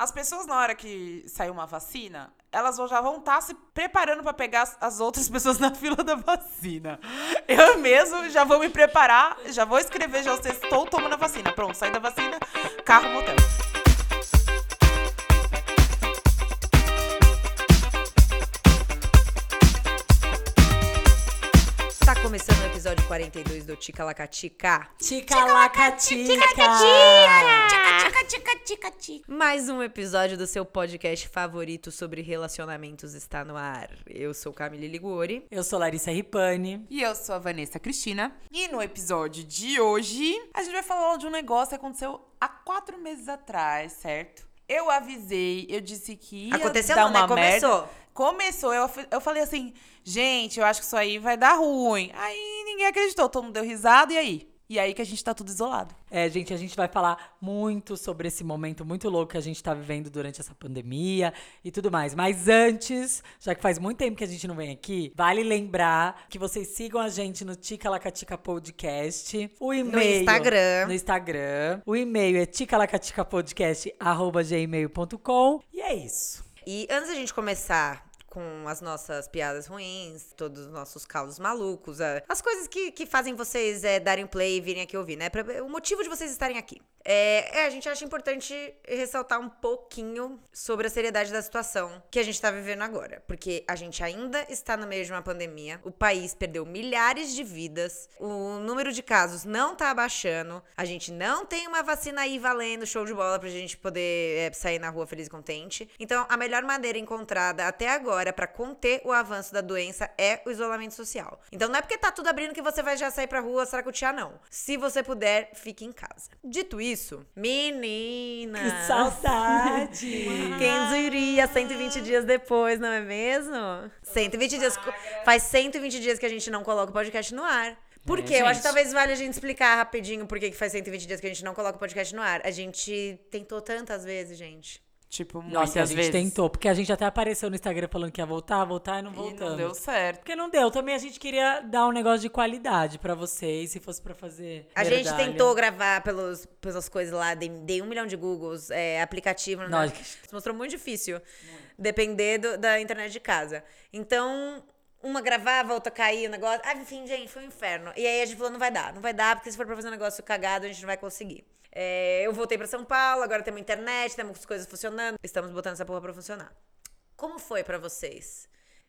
As pessoas, na hora que sair uma vacina, elas já vão estar se preparando pra pegar as, as outras pessoas na fila da vacina. Eu mesmo já vou me preparar, já vou escrever, já estou tomando a vacina. Pronto, saí da vacina, carro, motel. 42 do Tica Lacatica. Tica-lacatica! Mais um episódio do seu podcast favorito sobre relacionamentos está no ar. Eu sou Camille Liguori. Eu sou Larissa Ripani. E eu sou a Vanessa Cristina. E no episódio de hoje, a gente vai falar de um negócio que aconteceu há quatro meses atrás, certo? Eu avisei, eu disse que ia Aconteceu dar não, né? uma merda. Começou. Começou, eu, eu falei assim, gente, eu acho que isso aí vai dar ruim. Aí ninguém acreditou, todo mundo deu risada, e aí? E aí que a gente tá tudo isolado. É, gente, a gente vai falar muito sobre esse momento muito louco que a gente tá vivendo durante essa pandemia e tudo mais. Mas antes, já que faz muito tempo que a gente não vem aqui, vale lembrar que vocês sigam a gente no Tica Lacatica Podcast. O e-mail. Instagram. No Instagram. O e-mail é ticalacaticapodcast.gmail.com. E é isso. E antes da gente começar com as nossas piadas ruins, todos os nossos causos malucos, a- as coisas que, que fazem vocês é, darem play e virem aqui ouvir, né? Pra- o motivo de vocês estarem aqui. É, é, a gente acha importante ressaltar um pouquinho sobre a seriedade da situação que a gente tá vivendo agora. Porque a gente ainda está no meio de uma pandemia, o país perdeu milhares de vidas, o número de casos não tá abaixando, a gente não tem uma vacina aí valendo, show de bola pra gente poder é, sair na rua feliz e contente. Então, a melhor maneira encontrada até agora pra conter o avanço da doença é o isolamento social. Então, não é porque tá tudo abrindo que você vai já sair pra rua saracutear, não. Se você puder, fique em casa. Dito isso, meninas. Que saudade! Quem diria 120 dias depois, não é mesmo? 120 dias. Faz 120 dias que a gente não coloca o podcast no ar. Por É, quê? Eu acho que talvez valha a gente explicar rapidinho por que faz 120 dias que a gente não coloca o podcast no ar. A gente tentou tantas vezes, gente. Tipo, muitas Nossa, a gente vezes. tentou, porque a gente até apareceu no Instagram falando que ia voltar, voltar e não E voltamos. não deu certo. Porque não deu. Também a gente queria dar um negócio de qualidade pra vocês, se fosse pra fazer. A gente verdalha. tentou gravar pelos, pelas coisas lá, dei, dei um milhão de Googles, é, aplicativo. Né? Nossa. Se mostrou muito difícil, depender do- da internet de casa. Então, uma gravava, outra caía o negócio. Ah, enfim, gente, foi um inferno. E aí a gente falou, não vai dar, não vai dar, porque se for pra fazer um negócio cagado, a gente não vai conseguir. É, eu voltei pra São Paulo, agora temos internet, temos as coisas funcionando, estamos botando essa porra pra funcionar. Como foi pra vocês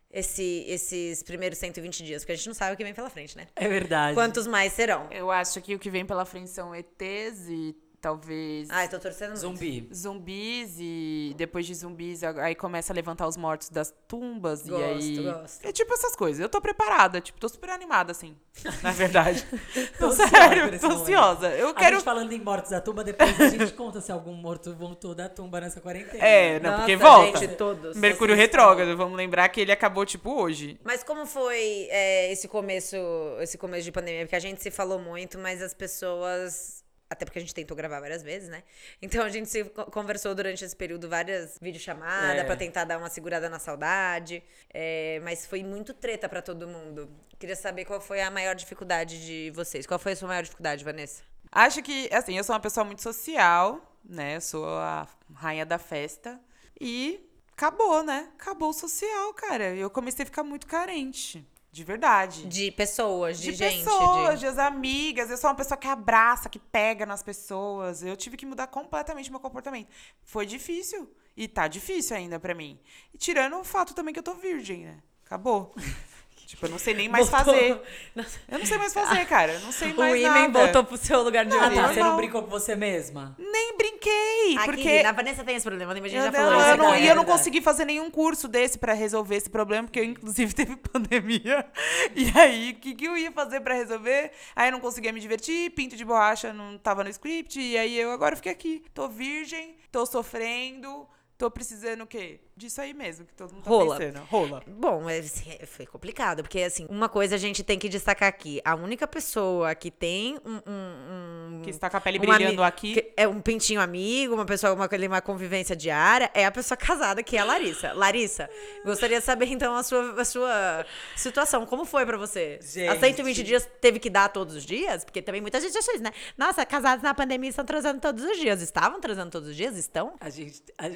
esse- esses primeiros 120 dias? Porque a gente não sabe o que vem pela frente, né? É verdade. Quantos mais serão? Eu acho que o que vem pela frente são ETs e talvez Ai, tô torcendo muito. Zumbi. zumbis e depois de zumbis aí começa a levantar os mortos das tumbas Gosto, e aí gosto. é tipo essas coisas. Eu tô preparada, tipo, tô super animada assim, na verdade. tô sério, tô momento. ansiosa. Eu A quero gente falando em mortos da tumba, depois a gente conta se algum morto voltou da tumba nessa quarentena. É, não, porque Nossa, volta. gente, todos. Mercúrio Vocês retrógrado, vamos lembrar que ele acabou tipo hoje. Mas como foi é, esse começo, esse começo de pandemia? Porque a gente se falou muito, mas as pessoas. Até porque a gente tentou gravar várias vezes, né? Então a gente se co- conversou durante esse período várias videochamadas É. pra tentar dar uma segurada na saudade. É, mas foi muito treta pra todo mundo. Queria saber qual foi a maior dificuldade de vocês. Qual foi a sua maior dificuldade, Vanessa? Acho que, assim, eu sou uma pessoa muito social, né? Eu sou a rainha da festa. E acabou, né? Acabou o social, cara. Eu comecei a ficar muito carente. De verdade. De pessoas, de, De gente. pessoas, de- de... amigas. Eu sou uma pessoa que abraça, que pega nas pessoas. Eu tive que mudar completamente meu comportamento. Foi difícil. E tá difícil ainda pra mim. E tirando o fato também que eu tô virgem, né? Acabou. Tipo, eu não sei nem mais Voltou. fazer. Eu não sei mais fazer, cara. Eu não sei o mais Imen nada. voltou pro seu lugar de Ah, origem. tá. Você não brincou com você mesma? Nem brinquei, Aqui, porque na Vanessa tem esse problema, lembra? A gente eu, já não, falou eu isso. não- aqui. e eu não consegui fazer nenhum curso desse pra resolver esse problema, porque eu, inclusive, teve pandemia. E aí, o que, que eu ia fazer pra resolver? Aí eu não conseguia me divertir, pinto de borracha não tava no script, e aí eu agora fiquei aqui. Tô virgem, tô sofrendo, tô precisando o quê? Disso aí mesmo, que todo mundo tá Rola. pensando. Rola. Bom, é, foi complicado, porque assim, uma coisa a gente tem que destacar aqui. A única pessoa que tem um. um- um- Que está com a pele brilhando aqui. é um pintinho amigo, uma pessoa, uma, uma convivência diária, é a pessoa casada, que é a Larissa. Larissa, gostaria de saber então a sua, a sua situação. Como foi pra você? Gente. Há 120 dias teve que dar todos os dias? Porque também muita gente achou isso, né? Nossa, casados na pandemia estão transando todos os dias. Estavam transando todos os dias? Estão? A gente. a-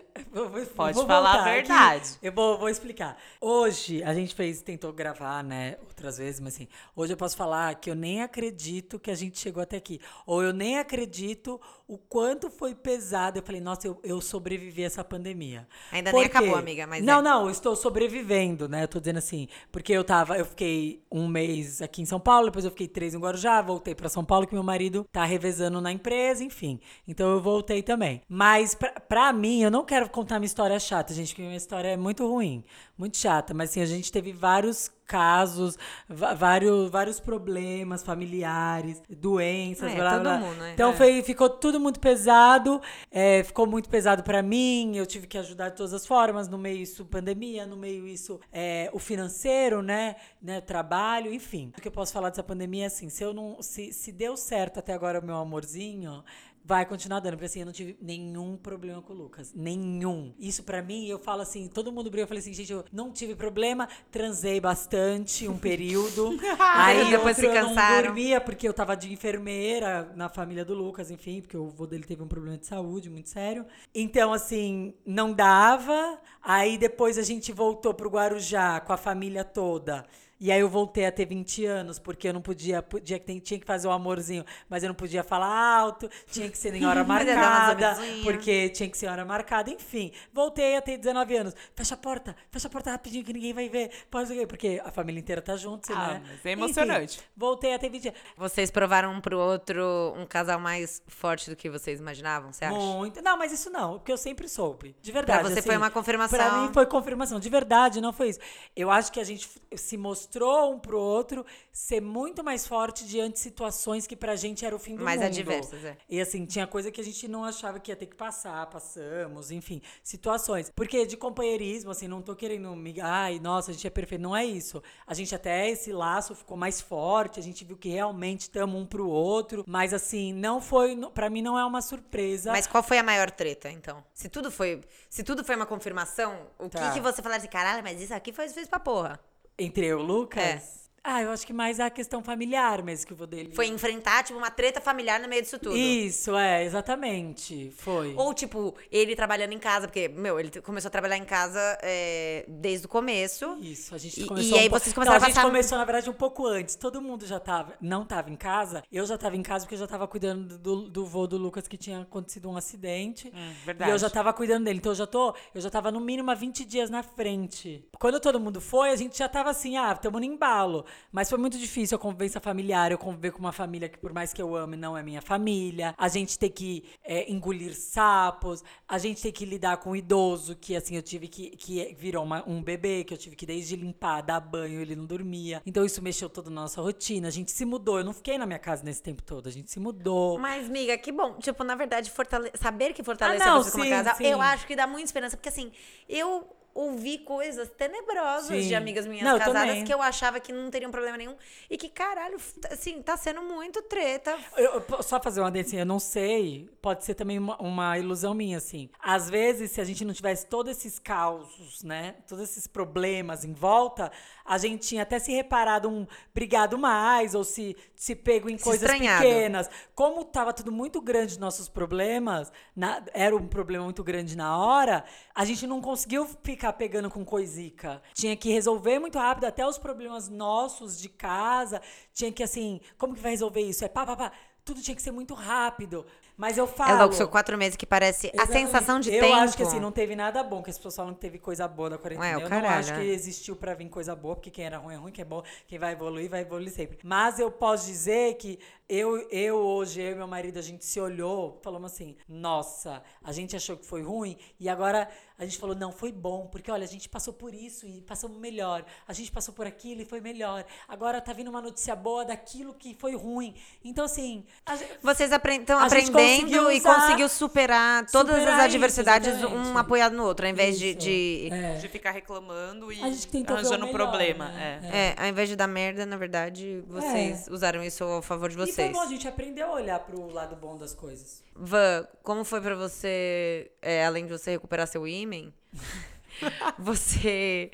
Pode vou falar voltar. Verdade. Eu vou, vou explicar. Hoje, a gente fez, tentou gravar, né, outras vezes, mas assim, hoje eu posso falar que eu nem acredito que a gente chegou até aqui. Ou eu nem acredito o quanto foi pesado. Eu falei, nossa, eu, eu sobrevivi a essa pandemia. Ainda nem acabou, amiga, mas Não, é. não, eu estou sobrevivendo, né? Eu tô dizendo assim, porque eu tava, eu fiquei um mês aqui em São Paulo, depois eu fiquei três em Guarujá, voltei pra São Paulo, que meu marido tá revezando na empresa, enfim. Então eu voltei também. Mas pra, pra mim, eu não quero contar minha história chata, gente, porque minha história é muito ruim, muito chata. Mas assim, a gente teve vários casos, vários, vários problemas familiares, doenças, É, blá, blá, mundo, né? Então É. foi, ficou tudo muito pesado, é, ficou muito pesado pra mim, eu tive que ajudar de todas as formas, no meio isso pandemia, no meio isso é, o financeiro, né, né, trabalho, enfim. O que eu posso falar dessa pandemia é assim, se eu não, se, se deu certo até agora o meu amorzinho, vai continuar dando, porque assim, eu não tive nenhum problema com o Lucas, nenhum. Isso pra mim, eu falo assim, todo mundo briga, eu falei assim, gente, eu não tive problema, transei bastante um período, aí Depois outro se eu não cansaram. dormia porque eu tava de enfermeira na família do Lucas, enfim, porque o avô dele teve um problema de saúde muito sério. Então, assim, não dava. Aí depois a gente voltou pro Guarujá com a família toda. E aí eu voltei a ter 20 anos, porque eu não podia, podia tinha que fazer o amorzinho, mas eu não podia falar alto, tinha que ser em hora marcada, porque tinha que ser hora marcada, enfim. Voltei a ter 19 anos. Fecha a porta, fecha a porta rapidinho que ninguém vai ver. Pode porque a família inteira tá junto, Ah, né? mas é emocionante. Enfim, voltei a ter 20 anos. Vocês provaram um pro outro um casal mais forte do que vocês imaginavam, você acha? Muito. Não, mas isso não, porque eu sempre soube. De verdade. Pra você assim, foi uma confirmação. Pra mim foi confirmação. De verdade, não foi isso. Eu acho que a gente se mostrou um pro outro ser muito mais forte diante de situações que pra gente era o fim do Mais mundo. adversas, é. E assim, tinha coisa que a gente não achava que ia ter que passar, passamos, enfim, situações. Porque de companheirismo, assim, não tô querendo me. Ai, nossa, a gente é perfeito. Não é isso. A gente até esse laço ficou mais forte, a gente viu que realmente estamos um pro outro. Mas assim, não foi. Pra mim não é uma surpresa. Mas qual foi a maior treta, então? Se tudo foi, se tudo foi uma confirmação, o Tá. que, que você falaria assim, caralho, mas isso aqui foi fez pra porra? Entre eu e o Lucas? É. Ah, eu acho que mais a questão familiar mesmo que o vô dele. Foi enfrentar, tipo, uma treta familiar no meio disso tudo. Isso, é, exatamente. Foi. Ou, tipo, ele trabalhando em casa, porque, meu, ele começou a trabalhar em casa é, desde o começo. Isso, a gente E- começou e aí um po- vocês começaram Não, a a gente passar- começou, na verdade, um pouco antes. Todo mundo já tava, não tava em casa. Eu já tava em casa porque eu já tava cuidando do, do vô do Lucas que tinha acontecido um acidente. Hum, E verdade. eu já tava cuidando dele. Então eu já tô, eu já tava no mínimo há 20 dias na frente. Quando todo mundo foi, a gente já tava assim, ah, tamo no embalo. Mas foi muito difícil a convivência familiar, eu conviver com uma família que, por mais que eu ame, não é minha família. A gente ter que é, engolir sapos, a gente ter que lidar com o idoso, que assim, eu tive que. que virou uma- um bebê, que eu tive que desde limpar, dar banho, ele não dormia. Então isso mexeu toda a nossa rotina. A gente se mudou. Eu não fiquei na minha casa nesse tempo todo. A gente se mudou. Mas, miga, que bom. Tipo, na verdade, fortale- saber que fortaleceu Ah, não, você como sim, casal, sim. eu acho que dá muita esperança. Porque, assim, eu ouvi coisas tenebrosas Sim. de amigas minhas Não, eu casadas também. que eu achava que não teriam problema nenhum. E que, caralho, assim, tá sendo muito treta. Eu, eu só fazer uma assim, eu não sei, pode ser também uma, uma ilusão minha, assim. Às vezes, se a gente não tivesse todos esses causos, né, todos esses problemas em volta, a gente tinha até se reparado um brigado mais, ou se, se pego em Se coisas estranhado. pequenas. Como tava tudo muito grande, nossos problemas, na- era um problema muito grande na hora, a gente não conseguiu ficar pegando com coisica. Tinha que resolver muito rápido, até os problemas nossos de casa, tinha que, assim, como que vai resolver isso? É pá, pá, pá. Tudo tinha que ser muito rápido. Mas eu falo... É louco, são quatro meses que parece a Exatamente. sensação de eu tempo. acho que assim, não teve nada bom, que as pessoas falam que teve coisa boa da quarentena. Ué, o eu não caralho, acho que é. existiu pra vir coisa boa, porque quem era ruim é ruim, quem é bom, quem vai evoluir, vai evoluir sempre. Mas eu posso dizer que Eu, eu hoje, eu e meu marido, a gente se olhou, falamos assim: nossa, a gente achou que foi ruim e agora a gente falou: não, foi bom, porque olha, a gente passou por isso e passou melhor. A gente passou por aquilo e foi melhor. Agora tá vindo uma notícia boa daquilo que foi ruim. Então, assim. a gente- Vocês estão A gente aprendendo conseguiu e conseguiu superar todas Superar as isso, adversidades, exatamente. um apoiado no outro, ao invés de. Isso. de- É. De ficar reclamando e A gente tentou ver o arranjando melhor, problema. né? É. É, ao invés de dar merda, na verdade, vocês usaram isso a favor de E foi vocês. bom, a gente aprendeu a olhar pro lado bom das coisas. Van, como foi pra você, é, além de você recuperar seu ímen, você.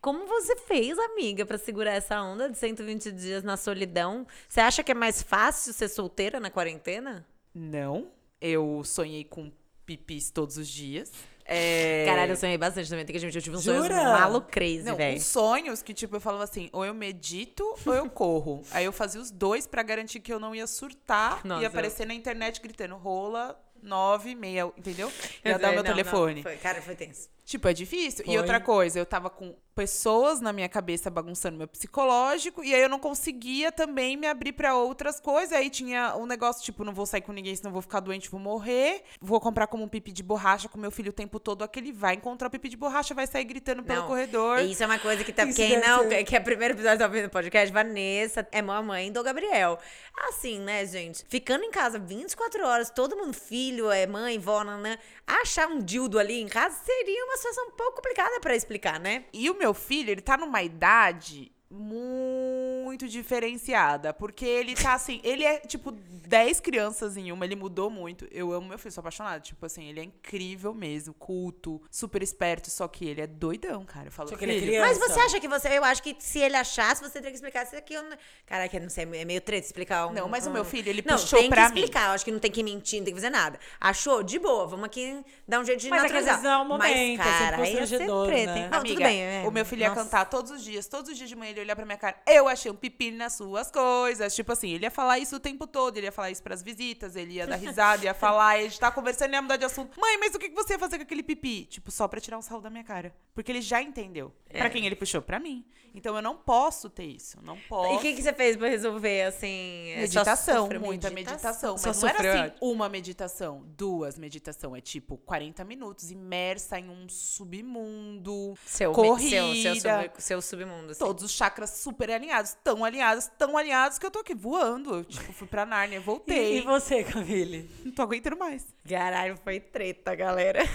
Como você fez, amiga, pra segurar essa onda de 120 dias na solidão? Você acha que é mais fácil ser solteira na quarentena? Não. Eu sonhei com pipis todos os dias. É... Caralho, eu sonhei bastante também. Tem que admitir, eu tive uns sonhos Jura? malo crazy, Não, velho. uns sonhos que, tipo, eu falava assim, ou eu medito ou eu corro. Aí eu fazia os dois pra garantir que eu não ia surtar Nossa, e aparecer na internet gritando rola, nove, meia, entendeu? Eu Ia dar meu não, não, telefone. foi- cara, foi tenso. Tipo, é difícil. Foi. E outra coisa, eu tava com pessoas na minha cabeça bagunçando meu psicológico, e aí eu não conseguia também me abrir pra outras coisas. Aí tinha um negócio, tipo, não vou sair com ninguém, senão vou ficar doente, vou morrer. Vou comprar como um pipi de borracha com meu filho o tempo todo. Aquele vai encontrar o pipi de borracha, vai sair gritando pelo Não, corredor. Isso é uma coisa que tá, Isso quem não, ser. que é o primeiro episódio tá ouvindo podcast, Vanessa é mamãe do Gabriel. Assim, né, gente? Ficando em casa 24 horas, todo mundo filho, é mãe, vó, nanã, achar um dildo ali em casa seria uma situação um pouco complicada pra explicar, né? E o meu filho, ele tá numa idade muito diferenciada. Porque ele tá assim, ele é tipo 10 crianças em uma, ele mudou muito. Eu amo meu filho, sou apaixonada. Tipo assim, ele é incrível mesmo, culto, super esperto, só que ele é doidão, cara. Eu falo, Só que ele é criança. Mas você acha que você. Eu acho que se ele achasse, você teria que explicar isso aqui. Eu não... Caraca, não sei, é meio treta explicar um. Não, mas o um- meu filho, ele não, puxou tem pra que mim. explicar. Eu acho que não tem que mentir, não tem que fazer nada. Achou? De boa, vamos aqui dar um jeito de Mas é que naturalizar. vezes é um momento, é mas, sempre cara, ia ser constrangedor, treta, né? hein? Não, Amiga, tudo bem. é. o meu filho ia Nossa. cantar todos os dias, todos os dias de manhã ele ia olhar pra minha cara. Eu achei um pipi nas suas coisas. Tipo assim, ele ia falar isso o tempo todo, ele ia falar isso pras visitas, ele ia dar risada, ia falar, e gente tava conversando e ia mudar de assunto. Mãe, mas o que você ia fazer com aquele pipi? Tipo, só pra tirar um sarro da minha cara. Porque ele já entendeu. É. Pra quem ele puxou? Pra mim. Então eu não posso ter isso. Não posso. E o que, que você fez pra resolver, assim? só Meditação, muita meditação. Só Mas não sofreu. era assim, uma meditação, duas meditação. É tipo 40 minutos, imersa em um submundo. Seu, corrida. Seu, seu, sub- seu submundo, assim. Todos os chakras super alinhados, tão alinhados, tão alinhados que eu tô aqui voando. Eu, tipo, fui pra Nárnia, E, voltei. e você, Camille? Não tô aguentando mais. Caralho, foi treta, galera.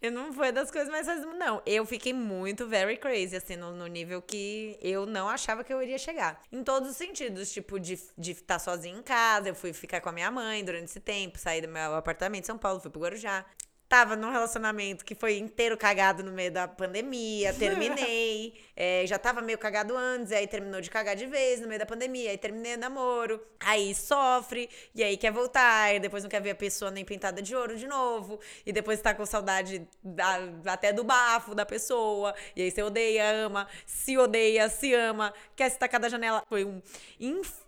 Eu não foi das coisas mais fáceis, não. Eu fiquei muito very crazy, assim, no, no nível que eu não achava que eu iria chegar. Em todos os sentidos, tipo, de estar de estar sozinha em casa, eu fui ficar com a minha mãe durante esse tempo, saí do meu apartamento em São Paulo, fui pro Guarujá. Tava num relacionamento que foi inteiro cagado no meio da pandemia, terminei. É, já tava meio cagado antes, aí terminou de cagar de vez no meio da pandemia, aí terminei o namoro. Aí sofre, e aí quer voltar, e depois não quer ver a pessoa nem pintada de ouro de novo. E depois tá com saudade da- até do bafo da pessoa. E aí você odeia, ama, se odeia, se ama, quer se tacar da janela. Foi um inferno.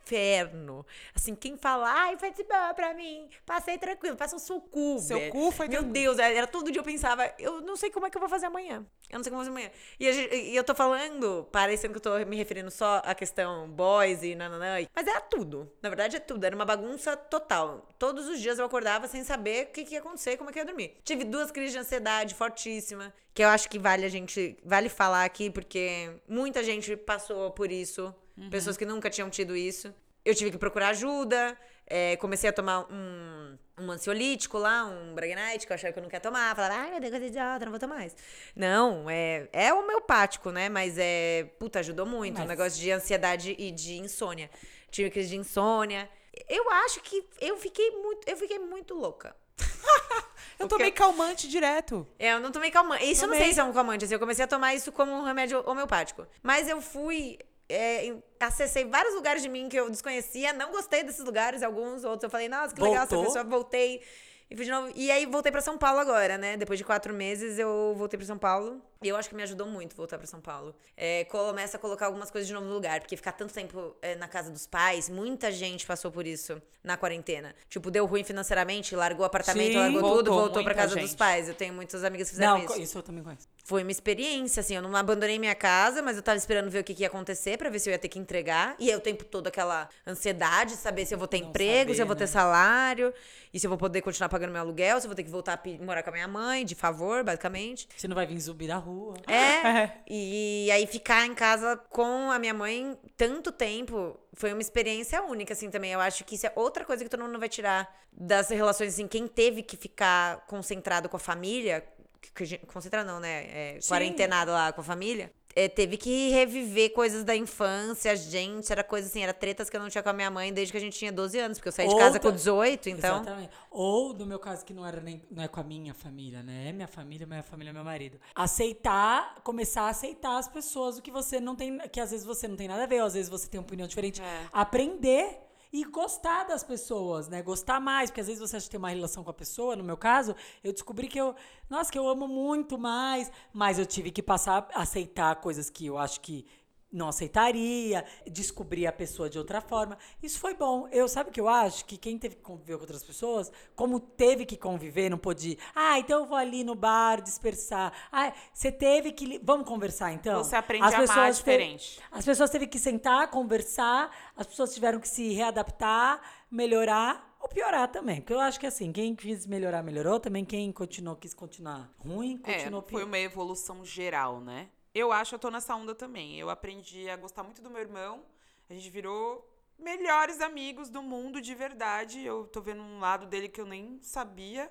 Assim, quem fala, ai, foi de boa pra mim, passei tranquilo, passa o seu cu, Seu velho. cu foi Meu tranquilo. Deus, era todo dia eu pensava, eu não sei como é que eu vou fazer amanhã. Eu não sei como eu vou fazer amanhã. E, gente- e eu tô falando, parecendo que eu tô me referindo só à questão boys e nananã. Mas era tudo. Na verdade, é tudo. Era uma bagunça total. Todos os dias eu acordava sem saber o que, que ia acontecer, como é que ia dormir. Tive duas crises de ansiedade fortíssima, que eu acho que vale a gente. Vale falar aqui, porque muita gente passou por isso. Pessoas que nunca tinham tido isso. Eu tive que procurar ajuda. é, comecei a tomar um, um ansiolítico lá, um Bragnite, que eu achava que eu não queria tomar. Falava, ai meu Deus, coisa idiota, não vou tomar mais. Não, é, é homeopático, né? Mas é. Puta, ajudou muito. Mas- O negócio de ansiedade e de insônia. Tive crise de insônia. Eu acho que eu fiquei muito. Eu fiquei muito louca. Eu tomei calmante direto. É, Eu não tomei calmante. Isso eu não Tomei. sei se é um calmante. Assim, eu comecei a tomar isso como um remédio homeopático. Mas eu fui. É, acessei vários lugares de mim que eu desconhecia. Não gostei desses lugares, alguns outros. Eu falei, nossa, que legal essa Voltou? pessoa. Voltei. E, fui de novo. e aí voltei pra São Paulo agora, né? Depois de quatro meses, eu voltei pra São Paulo. Eu acho que me ajudou muito voltar pra São Paulo. É, começa a colocar algumas coisas de novo no lugar, porque ficar tanto tempo é, na casa dos pais, muita gente passou por isso na quarentena. Tipo, deu ruim financeiramente, largou o apartamento, Sim, largou voltou tudo, voltou muita casa dos gente. pais. Eu tenho muitas amigas que fizeram Não, isso. isso eu também conheço. Foi uma experiência, assim. Eu não abandonei minha casa, mas eu tava esperando ver o que, que ia acontecer pra ver se eu ia ter que entregar. E aí o tempo todo aquela ansiedade, saber se eu vou ter Não emprego, se saber, eu vou ter né? salário, e se eu vou poder continuar pagando meu aluguel, se eu vou ter que voltar a morar com a minha mãe, de favor, basicamente. Você não vai vir zumbi da rua. É. E aí ficar em casa com a minha mãe tanto tempo foi uma experiência única, assim, também. Eu acho que isso é outra coisa que todo mundo vai tirar das relações, assim. Quem teve que ficar concentrado com a família, que- que concentrado não, né? É, quarentenado lá com a família. É, teve que reviver coisas da infância, gente, era coisa assim, era tretas que eu não tinha com a minha mãe desde que a gente tinha 12 anos, porque eu saí de casa com 18, então. Exatamente. Ou, no meu caso, que não era nem não é com a minha família, né? É minha família, minha família é meu marido. Aceitar, começar a aceitar as pessoas, o que você não tem, que às vezes você não tem nada a ver, ou às vezes você tem uma opinião diferente. É. Aprender e gostar das pessoas, né? Gostar mais, porque às vezes você acha que tem uma relação com a pessoa, no meu caso, eu descobri que eu, nossa, que eu amo muito mais, mas eu tive que passar a aceitar coisas que eu acho que não aceitaria, descobrir a pessoa de outra forma. Isso foi bom. Eu sabe o que eu acho que quem teve que conviver com outras pessoas, como teve que conviver, não pôde. Ah, então eu vou ali no bar dispersar. Ah, você teve que vamos conversar então. Você aprende a amar te- diferente. as pessoas teve que sentar, conversar, as pessoas tiveram que se readaptar, melhorar ou piorar também. Porque eu acho que assim, quem quis melhorar, melhorou. Também quem continuou, quis continuar ruim, É, continuou foi pior. uma evolução geral, né? Eu acho eu tô nessa onda também. Eu aprendi a gostar muito do meu irmão. A gente virou melhores amigos do mundo de verdade. Eu tô vendo um lado dele que eu nem sabia.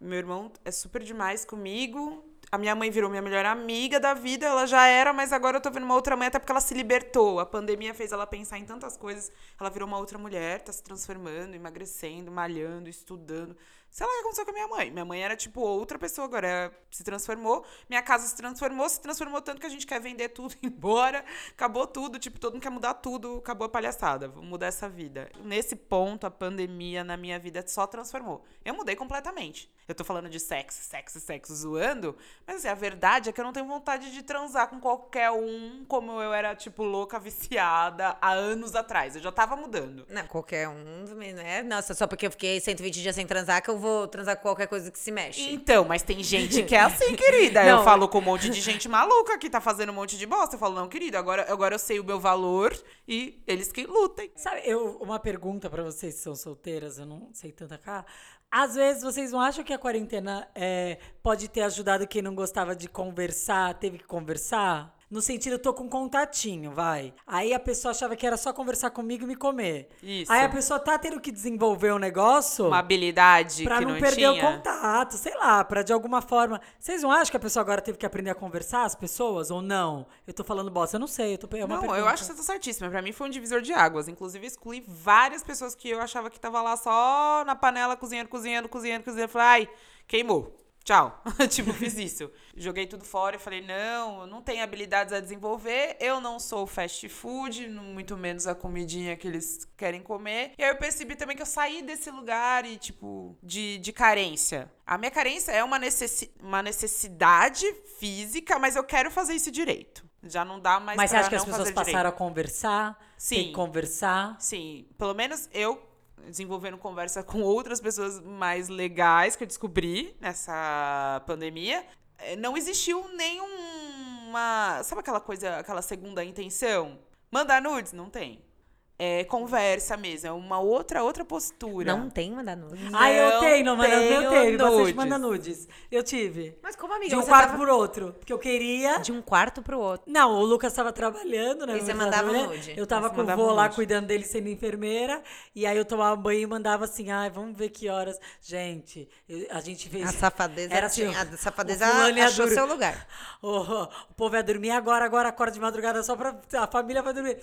Meu irmão é super demais comigo. A minha mãe virou minha melhor amiga da vida, ela já era, mas agora eu tô vendo uma outra mãe, até porque ela se libertou. A pandemia fez ela pensar em tantas coisas. Ela virou uma outra mulher, tá se transformando, emagrecendo, malhando, estudando. Sei lá o que aconteceu com a minha mãe. Minha mãe era tipo outra pessoa, agora se transformou. Minha casa se transformou, se transformou tanto que a gente quer vender tudo embora. Acabou tudo, tipo, todo mundo quer mudar tudo, acabou a palhaçada. Vamos mudar essa vida. Nesse ponto, a pandemia na minha vida só transformou. Eu mudei completamente. Eu tô falando de sexo, sexo, sexo, zoando, mas assim, a verdade é que eu não tenho vontade de transar com qualquer um como eu era, tipo, louca, viciada há anos atrás. Eu já tava mudando. Não, qualquer um né? Nossa, só porque eu fiquei 120 dias sem transar, que eu vou transar com qualquer coisa que se mexe. Então, mas tem gente que é assim, querida. eu Não, falo com um monte de gente maluca que tá fazendo um monte de bosta. Eu falo, não, querida, agora, agora eu sei o meu valor e eles que lutem. Sabe, eu, uma pergunta pra vocês que são solteiras, eu não sei tanta cá. Às vezes vocês não acham que a quarentena é, pode ter ajudado quem não gostava de conversar, teve que conversar? No sentido, eu tô com um contatinho, vai. Aí a pessoa achava que era só conversar comigo e me comer. Isso. Aí a pessoa tá tendo que desenvolver um negócio Uma habilidade pra não, não, perder tinha. o contato, sei lá, pra de alguma forma. Vocês não acham que a pessoa agora teve que aprender a conversar, as pessoas, ou não? Eu tô falando bosta, eu não sei. Eu tô, é uma Não, pergunta. eu acho que você tá certíssima. Pra mim foi um divisor de águas. Inclusive, excluí várias pessoas que eu achava que tava lá só na panela, cozinhando, cozinhando, cozinhando, cozinhando. Falei, ai, queimou. Tchau. tipo, fiz isso. Joguei tudo fora e falei, não, não tenho habilidades a desenvolver, eu não sou fast food, muito menos a comidinha que eles querem comer. E aí eu percebi também que eu saí desse lugar e, tipo, de, de carência. A minha carência é uma, necessi uma necessidade física, mas eu quero fazer isso direito. Já não dá mais Mas você acha que as pessoas fazer direito. passaram a conversar? Sim. conversar? Sim, pelo menos eu desenvolvendo conversa com outras pessoas mais legais que eu descobri nessa pandemia, eh, não existiu nenhuma. Sabe aquela coisa, aquela segunda intenção? Mandar nudes? Não tem. É conversa mesmo, é uma outra outra postura. Não tem mandar nudes. ah, eu tenho, não, mas eu tenho. Bastante nudes. manda nudes. Eu tive. Mas como amiga, De um você quarto tava por outro. Porque eu queria. de um quarto pro outro. Não, o Lucas estava trabalhando, né? E você mandava trabalhando. nude? Eu tava Você com o vô lá cuidando dele sendo enfermeira. E aí eu tomava banho e mandava assim, ai, vamos ver que horas. Gente, eu- a gente fez. A safadeza, Era assim, tinha- a safadeza achou seu lugar. O, o povo ia dormir agora, agora acorda de madrugada só pra. A família vai dormir.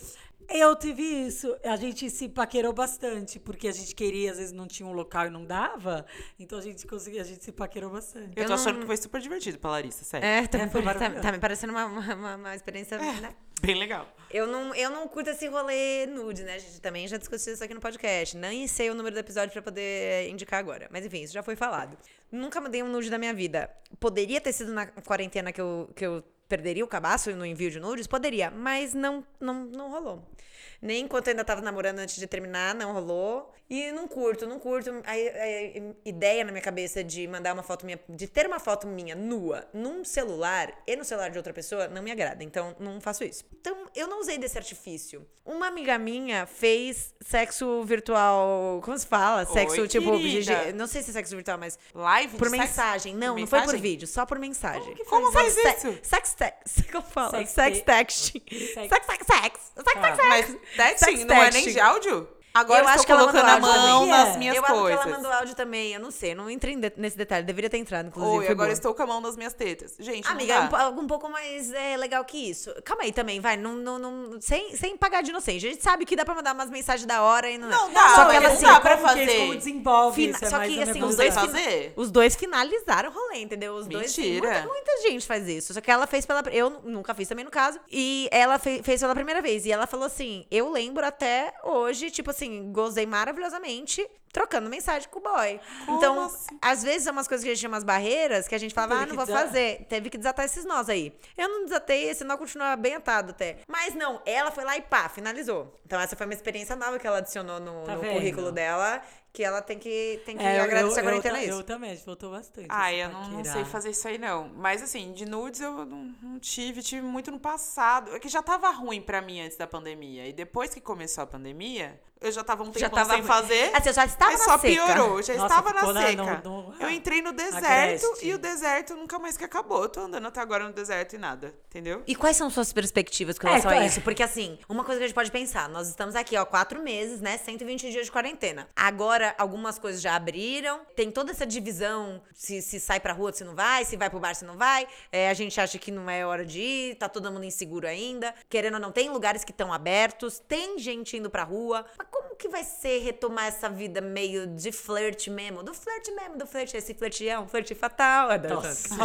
Eu tive isso. A gente se paquerou bastante, porque a gente queria, às vezes não tinha um local e não dava. Então a gente conseguia, a gente se paquerou bastante. Eu Eu tô achando que foi super divertido pra Larissa, sério. É, tá, É, me, foi tá- tá me parecendo uma, uma, uma- uma experiência né, Bem legal. Eu não, eu não curto esse rolê nude, né? A gente também já discutiu isso aqui no podcast. Nem sei o número do episódio pra poder indicar agora. Mas enfim, isso já foi falado. Nunca mandei um nude da minha vida. Poderia ter sido na quarentena que eu, que eu perderia o cabaço no envio de nudes? Poderia, mas não, não, não rolou. Nem enquanto eu ainda tava namorando antes de terminar, não rolou. E não curto, não curto. A, a- ideia na minha cabeça de mandar uma foto minha, de ter uma foto minha nua num celular e no celular de outra pessoa não me agrada. Então, não faço isso. Então, eu não usei desse artifício. Uma amiga minha fez sexo virtual. Como se fala? Sexo Oi, tipo. GG Não sei se é sexo virtual, mas. Live Por mensagem. Não, Por não foi por vídeo, só por mensagem. que Como faz Sex isso? Sex text. Como fala? Sex Sex te- texting. Sex- Sex, sex, sex. Sex, Tá. sex, sex. Mas texting Sex não é nem de áudio? Agora Eu estou acho que ela mandou a mão também. nas É. minhas eu acho coisas. que ela mandou áudio também, eu não sei, não entrei de- nesse detalhe, deveria ter entrado, inclusive. Oi, agora boa. estou com a mão nas minhas tetas. Gente, Amiga, não um, um pouco mais é, legal que isso. Calma aí também, vai, não, não, não- sem, sem pagar de inocente. A gente sabe que dá pra mandar umas mensagens da hora e não Não é. dá, Só que ela não assim, dá pra como que eles- fazer. Como desenvolve Fina- isso, é só que, assim, Não os dois fazer. Os dois finalizaram o rolê, entendeu? Os dois. Mentira. Muita, muita gente faz isso. Só que ela fez pela. Eu nunca fiz também no caso. E ela fe- fez pela primeira vez. E ela falou assim: eu lembro até hoje, tipo assim, gozei maravilhosamente. Trocando mensagem com o boy. Como então, assim? às vezes é umas coisas que a gente tinha umas barreiras que a gente falava, ah, não vou desatar. fazer. Teve que desatar esses nós aí. Eu não desatei, esse nó continua bem atado até. Mas não, ela foi lá e pá, finalizou. Então, essa foi uma experiência nova que ela adicionou no, Tá no currículo dela, que ela tem que, tem que É, agradecer eu, a quarentena eu, isso. eu também, a gente voltou bastante. Ai, assim, eu não, não sei fazer isso aí, não. Mas assim, de nudes eu não, não tive, tive muito no passado. É que já tava ruim pra mim antes da pandemia. E depois que começou a pandemia, eu já tava um tempo Já tava sem ruim. fazer. Assim, eu já estava na só seca. piorou, já Nossa, estava na na- seca. no- no- eu entrei no deserto Agreste. e o deserto nunca mais que acabou. Eu tô andando até agora no deserto e nada, entendeu? E quais são suas perspectivas com É, relação a é. isso? Porque, assim, uma coisa que a gente pode pensar, nós estamos aqui, ó, quatro meses, né? 120 dias de quarentena. Agora, algumas coisas já abriram, tem toda essa divisão, se, se sai pra rua, se não vai, se vai pro bar, se não vai. É, a gente acha que não é hora de ir, tá todo mundo inseguro ainda. Querendo ou não, tem lugares que estão abertos, tem gente indo pra rua. Mas como que vai ser retomar essa vida meio de flerte mesmo? Do flerte mesmo, do flerte, esse flerteão, flerte fatal. É, Nossa.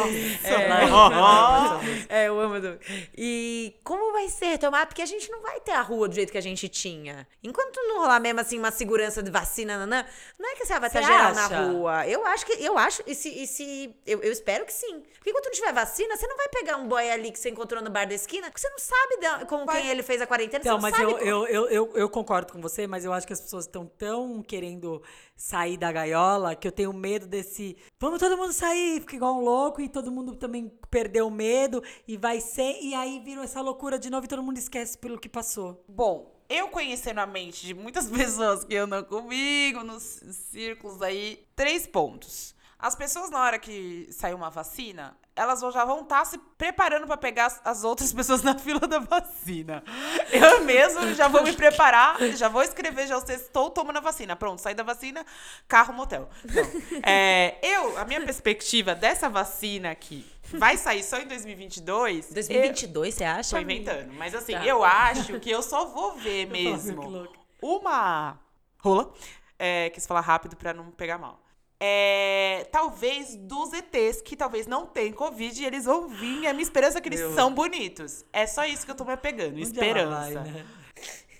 é, eu amo. E como vai ser retomar? Porque a gente não vai ter a rua do jeito que a gente tinha. Enquanto não rolar mesmo assim uma segurança de vacina, nanã, não é que você vai estar geral acha? na rua. Eu acho que, eu acho, e se, e se eu, eu espero que sim. Porque enquanto não tiver vacina, você não vai pegar um boy ali que você encontrou no bar da esquina, porque você não sabe com Vai- quem ele fez a quarentena, Então, você não mas sabe eu, como- eu, eu, eu, eu concordo com você, mas eu acho que as pessoas estão tão querendo sair da gaiola que eu tenho medo desse. Vamos todo mundo sair, fica igual um louco e todo mundo também perdeu o medo e vai ser. E aí virou essa loucura de novo e todo mundo esquece pelo que passou. Bom, eu conhecendo a mente de muitas pessoas que andam comigo, nos círculos aí, três pontos. As pessoas, na hora que sair uma vacina, elas já vão estar se preparando pra pegar as, as outras pessoas na fila da vacina. Eu mesmo já vou me preparar, já vou escrever, já sei, estou tomando a vacina. Pronto, saí da vacina, carro, motel. Não. É, eu, a minha perspectiva dessa vacina aqui vai sair só em 2022. 2022, você acha? Tô inventando. Mas assim, Tá. eu acho que eu só vou ver mesmo uma rola. É, quis falar rápido pra não pegar mal. É, talvez dos ETs que talvez não tenham Covid e eles vão vir. É a minha esperança é que eles Meu. são bonitos. É só isso que eu tô me apegando. Onde esperança. vai, né?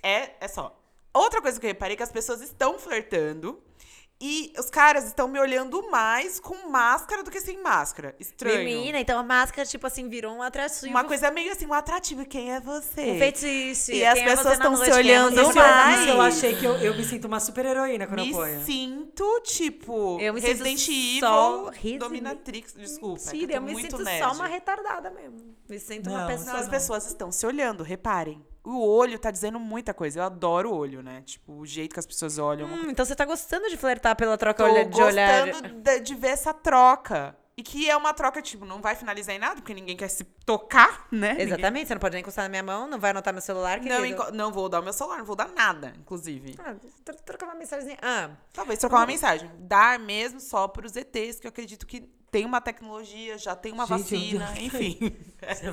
É, é só. Outra coisa que eu reparei é que as pessoas estão flertando. E os caras estão me olhando mais com máscara do que sem máscara. Estranho. Menina, então a máscara, tipo assim, virou um atrativo. Uma coisa meio assim, um atrativo. Quem é você? Um feitiço. E as é pessoas na tão noite? se é olhando Isso no eu, eu achei que eu, eu me sinto uma super heroína quando me eu ponho. sinto, tipo, Eu me sinto Resident Evil, só Resident- Dominatrix. Desculpa, é Mentira, eu eu tô me muito sinto nerd. só uma retardada mesmo. Me sinto uma Não, pessoa. Não, as pessoas estão se olhando, reparem. O olho tá dizendo muita coisa. Eu adoro o olho, né? Tipo, o jeito que as pessoas olham. Hum, então você tá gostando de flertar pela troca Tô olha- de olhar. gostando de, de ver essa troca. E que é uma troca, tipo, não vai finalizar em nada, porque ninguém quer se tocar, né? Ninguém- Exatamente, você não pode nem encostar na minha mão, não vai anotar meu celular, Não, querido. enco- não vou dar o meu celular, não vou dar nada, inclusive. Ah, tro- trocar uma mensagenzinha. Ah, Talvez trocar uma mensagem. Dar mesmo só pros ETs, que eu acredito que tem uma tecnologia, já tem uma Gente, vacina, eu- enfim. É Isso é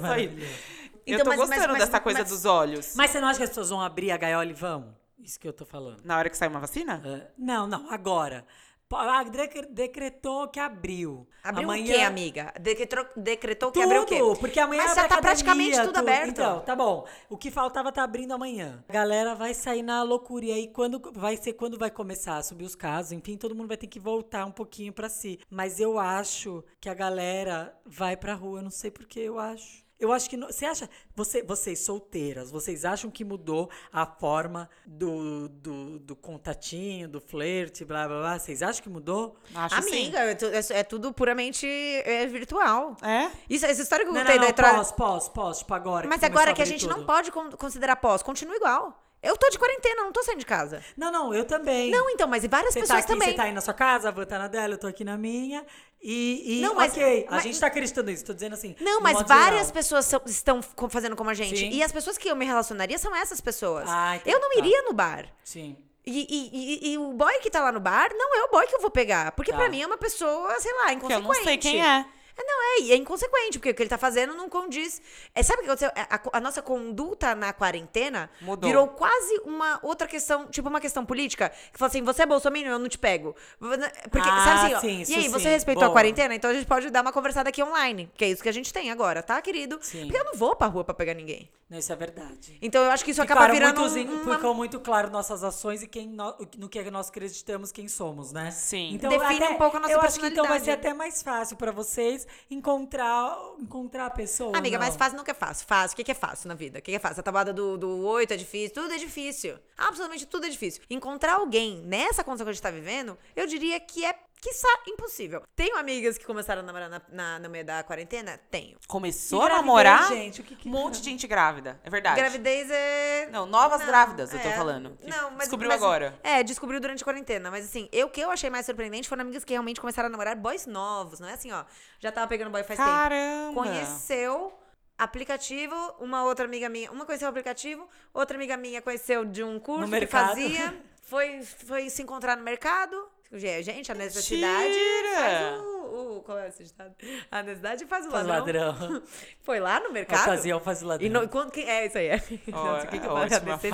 maravilhoso. Eu Então, tô mas- mas- gostando mas- dessa coisa mas- dos olhos. Mas você não acha que as pessoas vão abrir a gaiola e vão? Isso que eu tô falando. Na hora que sai uma vacina? É, não, não, agora. Pô, Ah, decre- decretou que abriu. Abriu amanhã... o quê, amiga? Decretou, decretou que Tudo, abriu o quê? porque amanhã Mas já tá academia, praticamente tudo aberto. Então, tá bom. O que faltava tá abrindo amanhã. A galera vai sair na loucura. E aí, quando vai ser quando vai começar a subir os casos, enfim, todo mundo vai ter que voltar um pouquinho pra si. Mas eu acho que a galera vai pra rua. Eu não sei porque eu acho. Eu acho que. não- Você acha. Você, vocês solteiras, vocês acham que mudou a forma do, do, do contatinho, do flerte, blá blá blá? Vocês acham que mudou? Acho sim. Amiga, é, tu- é- é tudo puramente é, virtual. É? Isso, essa história que eu Não, contei não, da não, entrada- pós, pós, pós, tipo agora. Mas começou agora que a abrir gente tudo. não pode con- considerar pós, continua igual. Eu tô de quarentena, não tô saindo de casa. Não, não, eu também. Não, então, mas e várias Você tá pessoas aqui, também. você tá aí na sua casa, a Van tá na dela, eu tô aqui na minha. E, e Não, mas- ok, a mas- gente tá acreditando nisso, tô dizendo assim. Não, mas várias geral. pessoas são- estão fazendo como a gente. Sim. E as pessoas que eu me relacionaria são essas pessoas. Ah, então eu não tá. iria no bar. Sim. E, e- e- e o boy que tá lá no bar não é o boy que eu vou pegar. Porque Tá. pra mim é uma pessoa, sei lá, Que eu inconsequente. não sei quem é. É, Não, é, e é inconsequente, porque o que ele tá fazendo não condiz. É, sabe o que aconteceu? A, a- a nossa conduta na quarentena Mudou. virou quase uma outra questão, tipo uma questão política, que fala assim: você é bolsominion, eu não te pego. Porque, Ah, sabe assim, ó, sim, e aí, você sim, respeitou a quarentena? Então a gente pode dar uma conversada aqui online, que é isso que a gente tem agora, tá, querido? Sim. Porque eu não vou pra rua pra pegar ninguém. Não, isso é verdade. Então eu acho que isso acaba Ficaram virando muito, um- uma... Ficou muito claro nossas ações e quem nó- no que nós acreditamos quem somos, né? Sim. Então, Define até- um pouco a nossa Eu acho que então vai ser até mais fácil pra vocês encontrar, encontrar a pessoa. Amiga, não. mas fácil nunca é fácil. Fácil. O que que é fácil na vida? O que que é fácil? A tabuada do, do 8 é difícil. Tudo é difícil. Absolutamente tudo é difícil. Encontrar alguém nessa condição que a gente tá vivendo, eu diria que é, quiçá, impossível. Tenho amigas que começaram a namorar na, na- no meio da quarentena? Tenho. Começou a namorar gente, o que que- um monte de gente grávida. É verdade. Gravidez é... Não, novas Não, grávidas, eu tô é. falando. Não, mas... Descobriu mas- agora. É, descobriu durante a quarentena. Mas assim, eu, o que eu achei mais surpreendente foram amigas que realmente começaram a namorar boys novos. Não é assim, ó. Já tava pegando boy faz tempo. Caramba! conheceu aplicativo, uma outra amiga minha, uma conheceu o aplicativo, outra amiga minha conheceu de um curso que mercado. fazia, foi, foi se encontrar no mercado. Gente, a necessidade Mentira! faz o, o- Qual é a necessidade? A necessidade faz o Faz ladrão. ladrão. Foi lá no A mercado. ocasião faz o ladrão. E no, quando, que, é isso aí. É. Nossa, o que que é eu? A necessidade.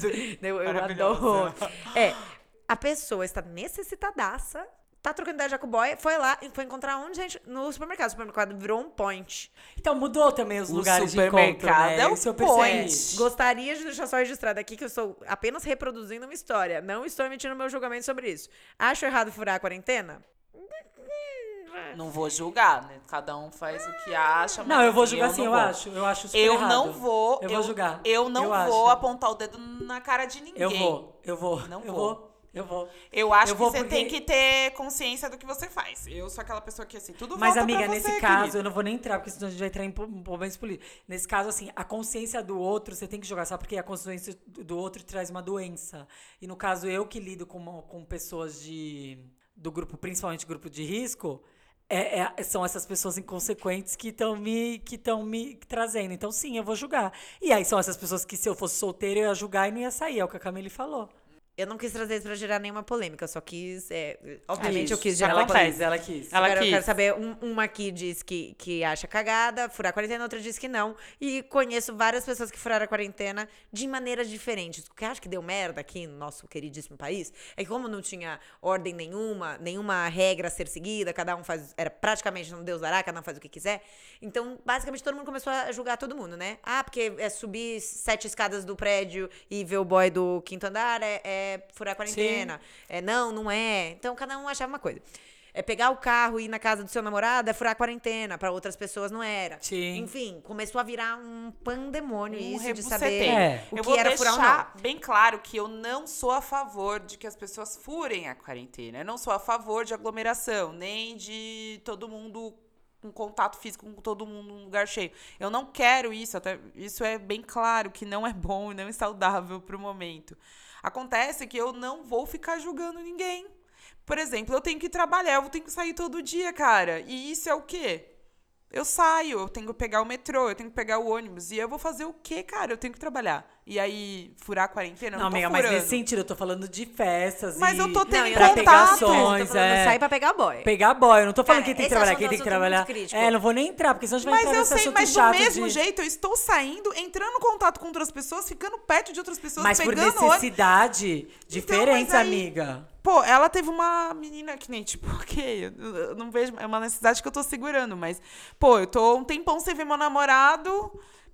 frase. Eu, eu adoro. É, a pessoa está necessitadaça, tá trocando ideia já com o boy, foi lá e foi encontrar onde, gente? No supermercado. O supermercado virou um point. Então mudou também os O lugares de encontro, supermercado né? é Isso eu point. percebi. Gostaria de deixar só registrado aqui que eu estou apenas reproduzindo uma história. Não estou emitindo meu julgamento sobre isso. Acho errado furar a quarentena? Não vou julgar, né? Cada um faz o que acha. mas Não, eu vou assim, julgar sim, não eu vou. acho. Eu acho super Eu errado. não vou. Eu vou julgar. Eu não Eu vou acho. apontar o dedo na cara de ninguém. Eu vou, eu vou. Não eu vou. vou. Eu vou. Eu acho Eu que você porque- tem que ter consciência do que você faz. Eu sou aquela pessoa que, assim, tudo Mas, amiga, nesse caso, querido. eu não vou nem entrar, porque senão a gente vai entrar em problemas políticos. Nesse caso, assim, a consciência do outro, você tem que jogar, sabe? Porque a consciência do outro traz uma doença. E no caso, eu que lido com, com pessoas de do grupo, principalmente grupo de risco, é- é- são essas pessoas inconsequentes que estão me, que estão me trazendo. Então, sim, eu vou julgar. E aí são essas pessoas que, se eu fosse solteiro, eu ia julgar e não ia sair. É o que a Camille falou. Eu não quis trazer isso pra gerar nenhuma polêmica, eu só quis. é, obviamente, eu quis gerar ela polêmica. quis, ela quis. Ela Agora eu quis. quero saber, um- uma aqui diz que, que acha cagada, furar a quarentena, outra diz que não. E conheço várias pessoas que furaram a quarentena de maneiras diferentes. O que eu acho que deu merda aqui no nosso queridíssimo país é que como não tinha ordem nenhuma, nenhuma regra a ser seguida, cada um faz, era praticamente um Deus dará, cada um faz o que quiser. Então, basicamente, todo mundo começou a julgar todo mundo, né? Ah, porque é subir sete escadas do prédio e ver o boy do quinto andar é, é furar a quarentena. É, não, não é. Então, cada um achava uma coisa. É pegar o carro e ir na casa do seu namorado é furar a quarentena. Pra outras pessoas não era. Sim. Enfim, começou a virar um pandemônio Um isso de saber É. o eu que vou era furar ou deixar não. bem claro que eu não sou a favor de que as pessoas furem a quarentena. Eu não sou a favor de aglomeração, nem de todo mundo com contato físico com todo mundo num lugar cheio. Eu não quero isso, até isso é bem claro que não é bom e não é saudável pro momento. Acontece que eu não vou ficar julgando ninguém. Por exemplo, eu tenho que trabalhar, eu tenho que sair todo dia, cara. E isso é o quê? Eu saio, eu tenho que pegar o metrô, eu tenho que pegar o ônibus. E eu vou fazer o quê, cara? Eu tenho que trabalhar. E aí furar a quarentena? Não, não, tô amiga, mas furando. nesse sentido, eu tô falando de festas Mas e eu tô tendo Não, pra contato. pegações, Tô falando é. sair pra pegar boy. Pegar boy, eu não tô falando Cara, quem tem que esse trabalhar, quem é tem que trabalhar. É, não vou nem entrar, porque senão a gente vai Mas entrar eu nesse sei, mas do mesmo de... jeito, eu estou saindo, entrando em contato com outras pessoas, ficando perto de outras pessoas, Mas por pegando ônibus. necessidade diferentes, mas aí- amiga. Pô, ela teve uma menina que nem, tipo, ok, eu não vejo, é uma necessidade que eu tô segurando, mas, pô, eu tô um tempão sem ver meu namorado,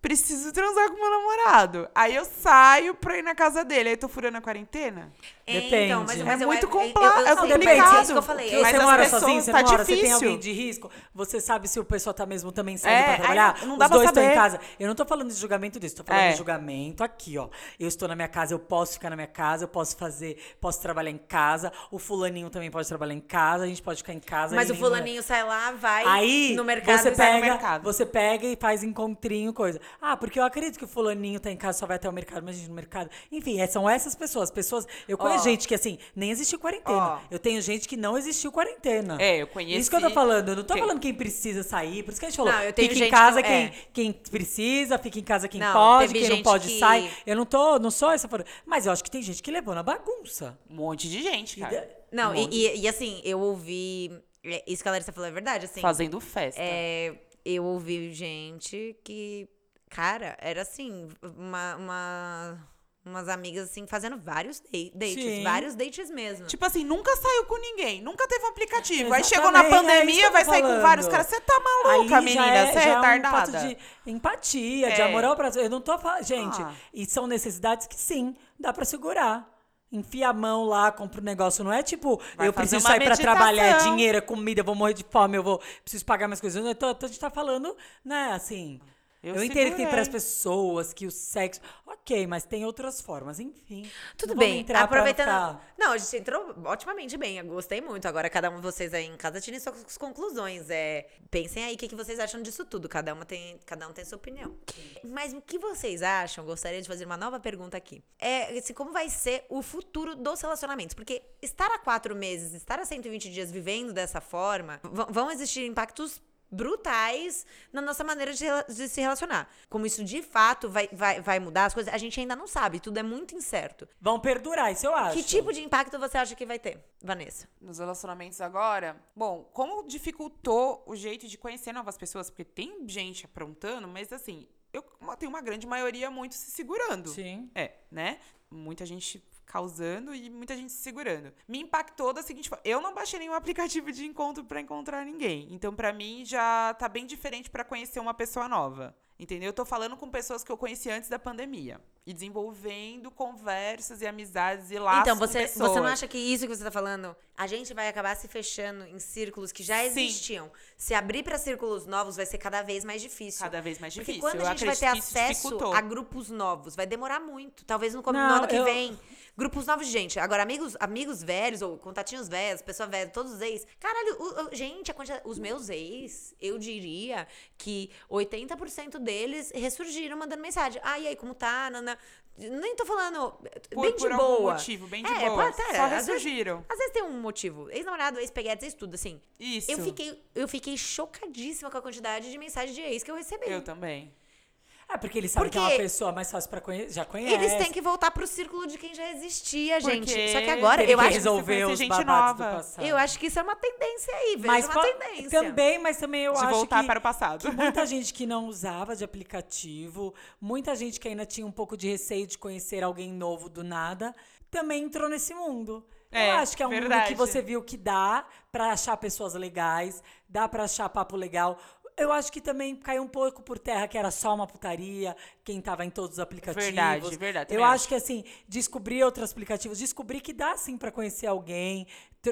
preciso transar com meu namorado. Aí eu saio pra ir na casa dele, aí tô furando a quarentena? É, Depende. Então, mas, É mas eu- muito eu- eu- eu é complicado. Depende, é isso que eu falei. É Mas você mora sozinho, você tá mora, você tem difícil. alguém de risco, você sabe se o pessoal tá mesmo também saindo É, pra aí trabalhar. não dá Os pra dois estão em casa. Eu não tô falando de julgamento disso, tô falando É. de julgamento aqui, ó. Eu estou na minha casa, eu posso ficar na minha casa, eu posso fazer, posso trabalhar em casa. O fulaninho também pode trabalhar em casa, a gente pode ficar em casa. Mas o é- fulaninho sai lá, vai Aí no mercado você e sai no pega, mercado. você pega e faz encontrinho, coisa. Ah, porque eu acredito que o fulaninho tá em casa, só vai até o mercado, mas a gente no mercado. Enfim, é- são essas pessoas. Pessoas. Eu conheço Ó. gente que assim, nem existiu quarentena. Ó. Eu tenho gente que não existiu quarentena. É, eu conheci- Isso que eu tô falando. Eu não tô Tem- falando quem precisa sair. Por isso que a gente falou. Não, eu tenho fica em casa que- quem, é. quem precisa, fica em casa quem Não, pode, quem não pode que- sai. Eu não tô, não sou essa. Mas eu acho que tem gente que levou na bagunça. Um monte de gente, cara. Não, Um e, e- e assim, eu ouvi. é, Isso que a Larissa falou é verdade, assim. Fazendo festa. É, eu ouvi gente que, cara, era assim, uma, uma- umas amigas assim, fazendo vários date- dates, Sim. vários dates mesmo. Tipo assim, nunca saiu com ninguém, nunca teve um aplicativo. Aí chegou na Exatamente, é pandemia, eu vai sair com vários caras. Você tá maluca, já menina? é- Você é, um retardada. fato de empatia, de É. amor ao prazer. Eu não tô falando. Gente, Ah. e são necessidades que sim, dá pra segurar. Enfia a mão lá, compra um negócio. Não é tipo, Vai eu preciso sair pra meditação. trabalhar, é dinheiro, é comida, eu vou morrer de fome, eu vou preciso pagar minhas coisas. Tô- a gente tá falando, né, assim. Eu, Eu entendo que tem para as pessoas que o sexo. Ok, mas tem outras formas, enfim. Tudo bem, entrar aproveitando. ficar- Não, a gente entrou otimamente bem, eu gostei muito. Agora, cada um de vocês aí em casa tirem suas conclusões. É, pensem aí o que, que vocês acham disso tudo. Cada, uma tem, cada um tem sua opinião. Mas o que vocês acham? Gostaria de fazer uma nova pergunta aqui. É assim, como vai ser o futuro dos relacionamentos? Porque estar há quatro meses, estar há 120 dias vivendo dessa forma, vão existir impactos brutais na nossa maneira de, de se relacionar. Como isso de fato vai, vai, vai mudar as coisas, a gente ainda não sabe, tudo é muito incerto. Vão perdurar, isso eu acho. Que tipo de impacto você acha que vai ter, Vanessa? Nos relacionamentos agora, bom, como dificultou o jeito de conhecer novas pessoas? Porque tem gente aprontando, mas assim, eu tenho uma grande maioria muito se segurando. Sim. É, né? Muita gente causando e muita gente se segurando. Me impactou da seguinte forma: eu não baixei nenhum aplicativo de encontro pra encontrar ninguém. Então, pra mim, já tá bem diferente pra conhecer uma pessoa nova. Entendeu? Eu tô falando com pessoas que eu conheci antes da pandemia. E desenvolvendo conversas e amizades e laços então, com você, pessoas. você não acha que isso que você tá falando, a gente vai acabar se fechando em círculos que já Sim. existiam? Se abrir pra círculos novos vai ser cada vez mais difícil. Cada vez mais Porque difícil. quando Eu a gente vai ter acesso dificultou. a grupos novos, vai demorar muito. Talvez no, no ano que eu- vem. Grupos novos de gente. Agora, amigos, amigos velhos, ou contatinhos velhos, pessoa velha, todos os ex. Caralho, o- o- gente, a quantidade- os meus ex, eu diria que 80% deles ressurgiram mandando mensagem. Ah, e aí, como tá? Nana? Nem tô falando Por, bem de por algum boa. motivo, bem de É, boa. pode Só às vezes- ressurgiram. Às vezes tem um motivo. Ex-namorado, ex-peguetes, ex-tudo, assim. Isso. Eu fiquei, eu fiquei chocadíssima com a quantidade de mensagens de ex que eu recebi. Eu também. É porque eles sabem que é Porque uma pessoa mais fácil pra conhecer. Já conhece. Eles têm que voltar pro círculo de quem já existia, Porque gente. Só que agora, eu que acho, resolver conhecer os gente nova. do passado. eu acho que isso é uma tendência aí, vejo mas uma tendência. também, mas também eu de acho voltar que, para o passado. que muita gente que não usava de aplicativo, muita gente que ainda tinha um pouco de receio de conhecer alguém novo do nada, também entrou nesse mundo. É, eu acho que é um mundo verdade. que você viu que dá pra achar pessoas legais, dá pra achar papo legal. Eu acho que também caiu um pouco por terra que era só uma putaria, quem tava em todos os aplicativos. Verdade, verdade, Eu acho acho. que assim, descobrir outros aplicativos, descobrir que dá sim pra conhecer alguém,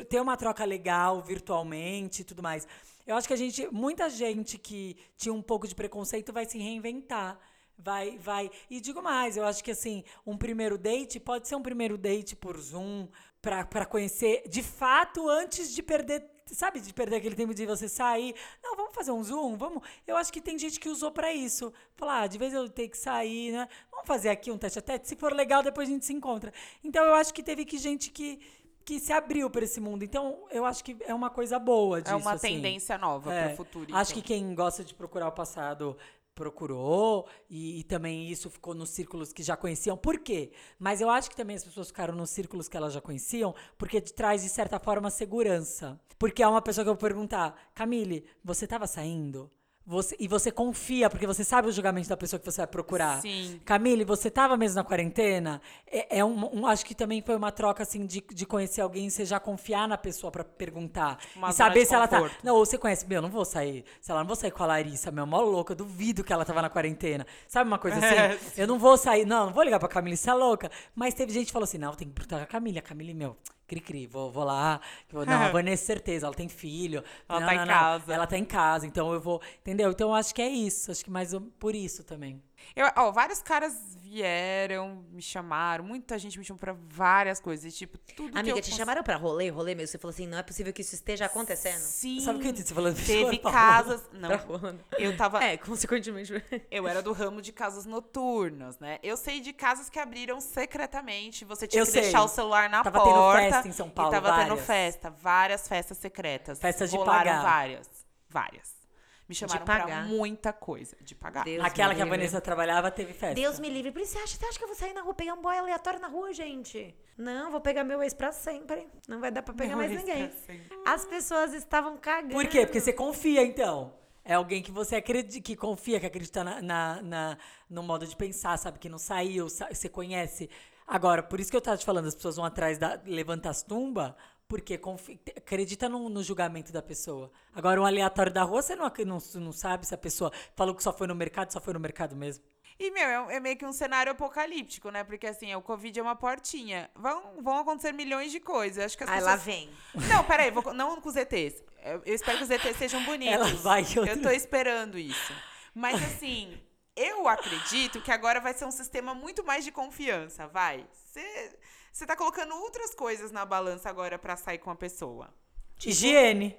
ter uma troca legal virtualmente e tudo mais. Eu acho que a gente, muita gente que tinha um pouco de preconceito vai se reinventar. Vai, vai. E digo mais, eu acho que assim, um primeiro date pode ser um primeiro date por Zoom, pra conhecer de fato antes de perder, sabe, de perder aquele tempo de você sair. Não, vamos fazer um Zoom, vamos. Eu acho que tem gente que usou pra isso. Falar, ah, de vez eu ter que sair, né? Vamos fazer aqui um teste a teste, se for legal, depois a gente se encontra. Então eu acho que teve que gente que que se abriu para esse mundo. Então, eu acho que é uma coisa boa disso. É uma assim. tendência nova É, para o futuro. Acho então. que quem gosta de procurar o passado procurou e, e também isso ficou nos círculos que já conheciam. Por quê? Mas eu acho que também as pessoas ficaram nos círculos que elas já conheciam porque traz, de certa forma, segurança. Porque é uma pessoa que eu vou perguntar, Camille, você estava saindo? Você, e você confia, porque você sabe o julgamento da pessoa que você vai procurar. Sim. Camille, você tava mesmo na quarentena? É, é um, um- acho que também foi uma troca, assim, de, de conhecer alguém e você já confiar na pessoa pra perguntar. Uma e saber se ela tá. conforto. Não, ou você conhece, meu, não vou sair. Sei lá, não vou sair com a Larissa, meu, mó louca, eu duvido que ela tava na quarentena. Sabe uma coisa assim? É, eu não vou sair, não, não vou ligar pra Camille, você é louca. Mas teve gente que falou assim: não, tem que perguntar com a Camille. A Camille, meu, cri-cri, vou, vou lá. Vou, não, a Vanessa, certeza, ela tem filho. Ela Não, tá em não, não, casa. Ela tá em casa, então eu vou. Entendeu? Então eu acho que é isso. Acho que mais por isso também. Eu, ó, vários caras vieram, me chamaram, muita gente me chamou pra várias coisas. e, Tipo, tudo que Amiga, eu te cons- chamaram pra rolê, rolê mesmo? Você falou assim, não é possível que isso esteja acontecendo. Sim. Sabe o que eu disse? Você falando Teve pra casas. Não, rolê. eu tava. É, consequentemente. Eu era do ramo de casas noturnas, né? Eu sei de casas que abriram secretamente. Você tinha Eu que sei. deixar o celular na Tava tendo porta. festa em São Paulo, E tava tendo várias. festa, várias festas secretas. Festas de Rolaram pagar. várias. Várias. Me chamaram pra pagar. muita coisa. De pagar. Deus Aquela que a. Vanessa trabalhava teve festa. Deus me livre. Por isso você acha, você acha que eu vou sair na rua pegar um boy aleatório na rua, gente? Não, vou pegar meu ex pra sempre. Não vai dar pra pegar Meu mais ninguém. As pessoas estavam cagando. Por quê? Porque você confia, então. É alguém que você acredita, que confia, que acredita na, na- na- no modo de pensar, sabe? Que não saiu, sa- você conhece. Agora, por isso que eu tava te falando, as pessoas vão atrás da. levanta as tumbas, porque confi- acredita no, no julgamento da pessoa. Agora, um aleatório da rua, você não, não, não sabe se a pessoa falou que só foi no mercado, só foi no mercado mesmo. E, meu, é, é meio que um cenário apocalíptico, né? Porque, assim, o Covid é uma portinha. Vão, vão acontecer milhões de coisas. Acho que as Aí pessoas... lá vem. Não, peraí, vou, não com os ETs. Eu eu espero que os ETs sejam bonitos. Ela vai e outra- Eu tô esperando isso. Mas assim, eu acredito que agora vai ser um sistema muito mais de confiança, vai. Você tá colocando outras coisas na balança agora pra sair com a pessoa. Higiene.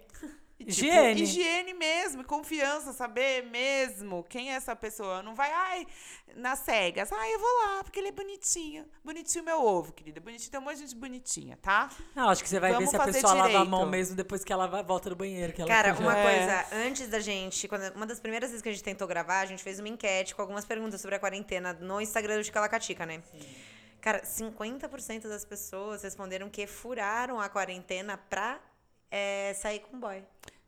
E, tipo, Higiene. higiene mesmo, confiança, saber mesmo quem é essa pessoa. Não vai, ai, nas cegas. Ai, eu vou lá, porque ele é bonitinho. Bonitinho meu ovo, querida. Bonitinho, tem um monte de gente bonitinha, tá? Não, acho que você vai Vamos ver se a pessoa lava a direito. mão mesmo depois que ela volta do banheiro. Que ela Cara, uma É. coisa, antes da gente, quando, uma das primeiras vezes que a gente tentou gravar, a gente fez uma enquete com algumas perguntas sobre a quarentena no Instagram do Chicalacatica, né? Cara, 50% das pessoas responderam que furaram a quarentena pra é, sair com boy.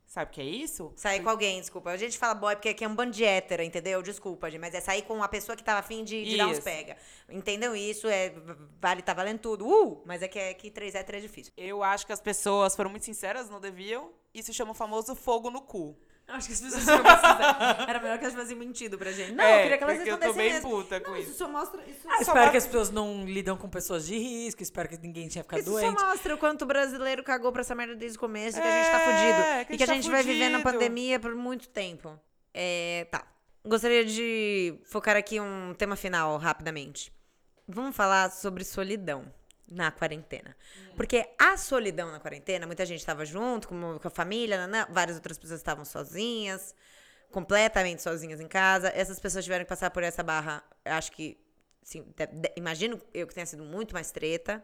Sabe o que é isso? Sair com alguém, desculpa. A gente fala boy porque aqui é um bando de hétero, entendeu? Desculpa, gente. Mas é sair com uma pessoa que tava afim de, de dar uns pega. Entendeu isso? É, vale, tá valendo tudo. Uh! Mas é que, é que hétero é difícil. Eu acho que as pessoas foram muito sinceras, não deviam. Isso chama o famoso fogo no cu. Acho que as pessoas sinceras. Era melhor que elas tivessem mentido pra gente. Não, É, eu queria que elas porque eu tô respondessem bem mesmo. puta com Não, isso. só mostra... Isso, Ah, espero mostra- que as pessoas não lidam com pessoas de risco, espero que ninguém tinha ficado isso doente. só mostra o quanto o brasileiro cagou pra essa merda desde o começo e que a gente tá É, fudido. que a e que a gente tá gente vai viver na pandemia por muito tempo. É, tá. Gostaria de focar aqui um tema final rapidamente. Vamos falar sobre solidão na quarentena. Porque a solidão na quarentena, muita gente estava junto com, com a família, nanã, várias outras pessoas estavam sozinhas, completamente sozinhas em casa. Essas pessoas tiveram que passar por essa barra, acho que, de- de- imagino eu que tenha sido muito mais treta.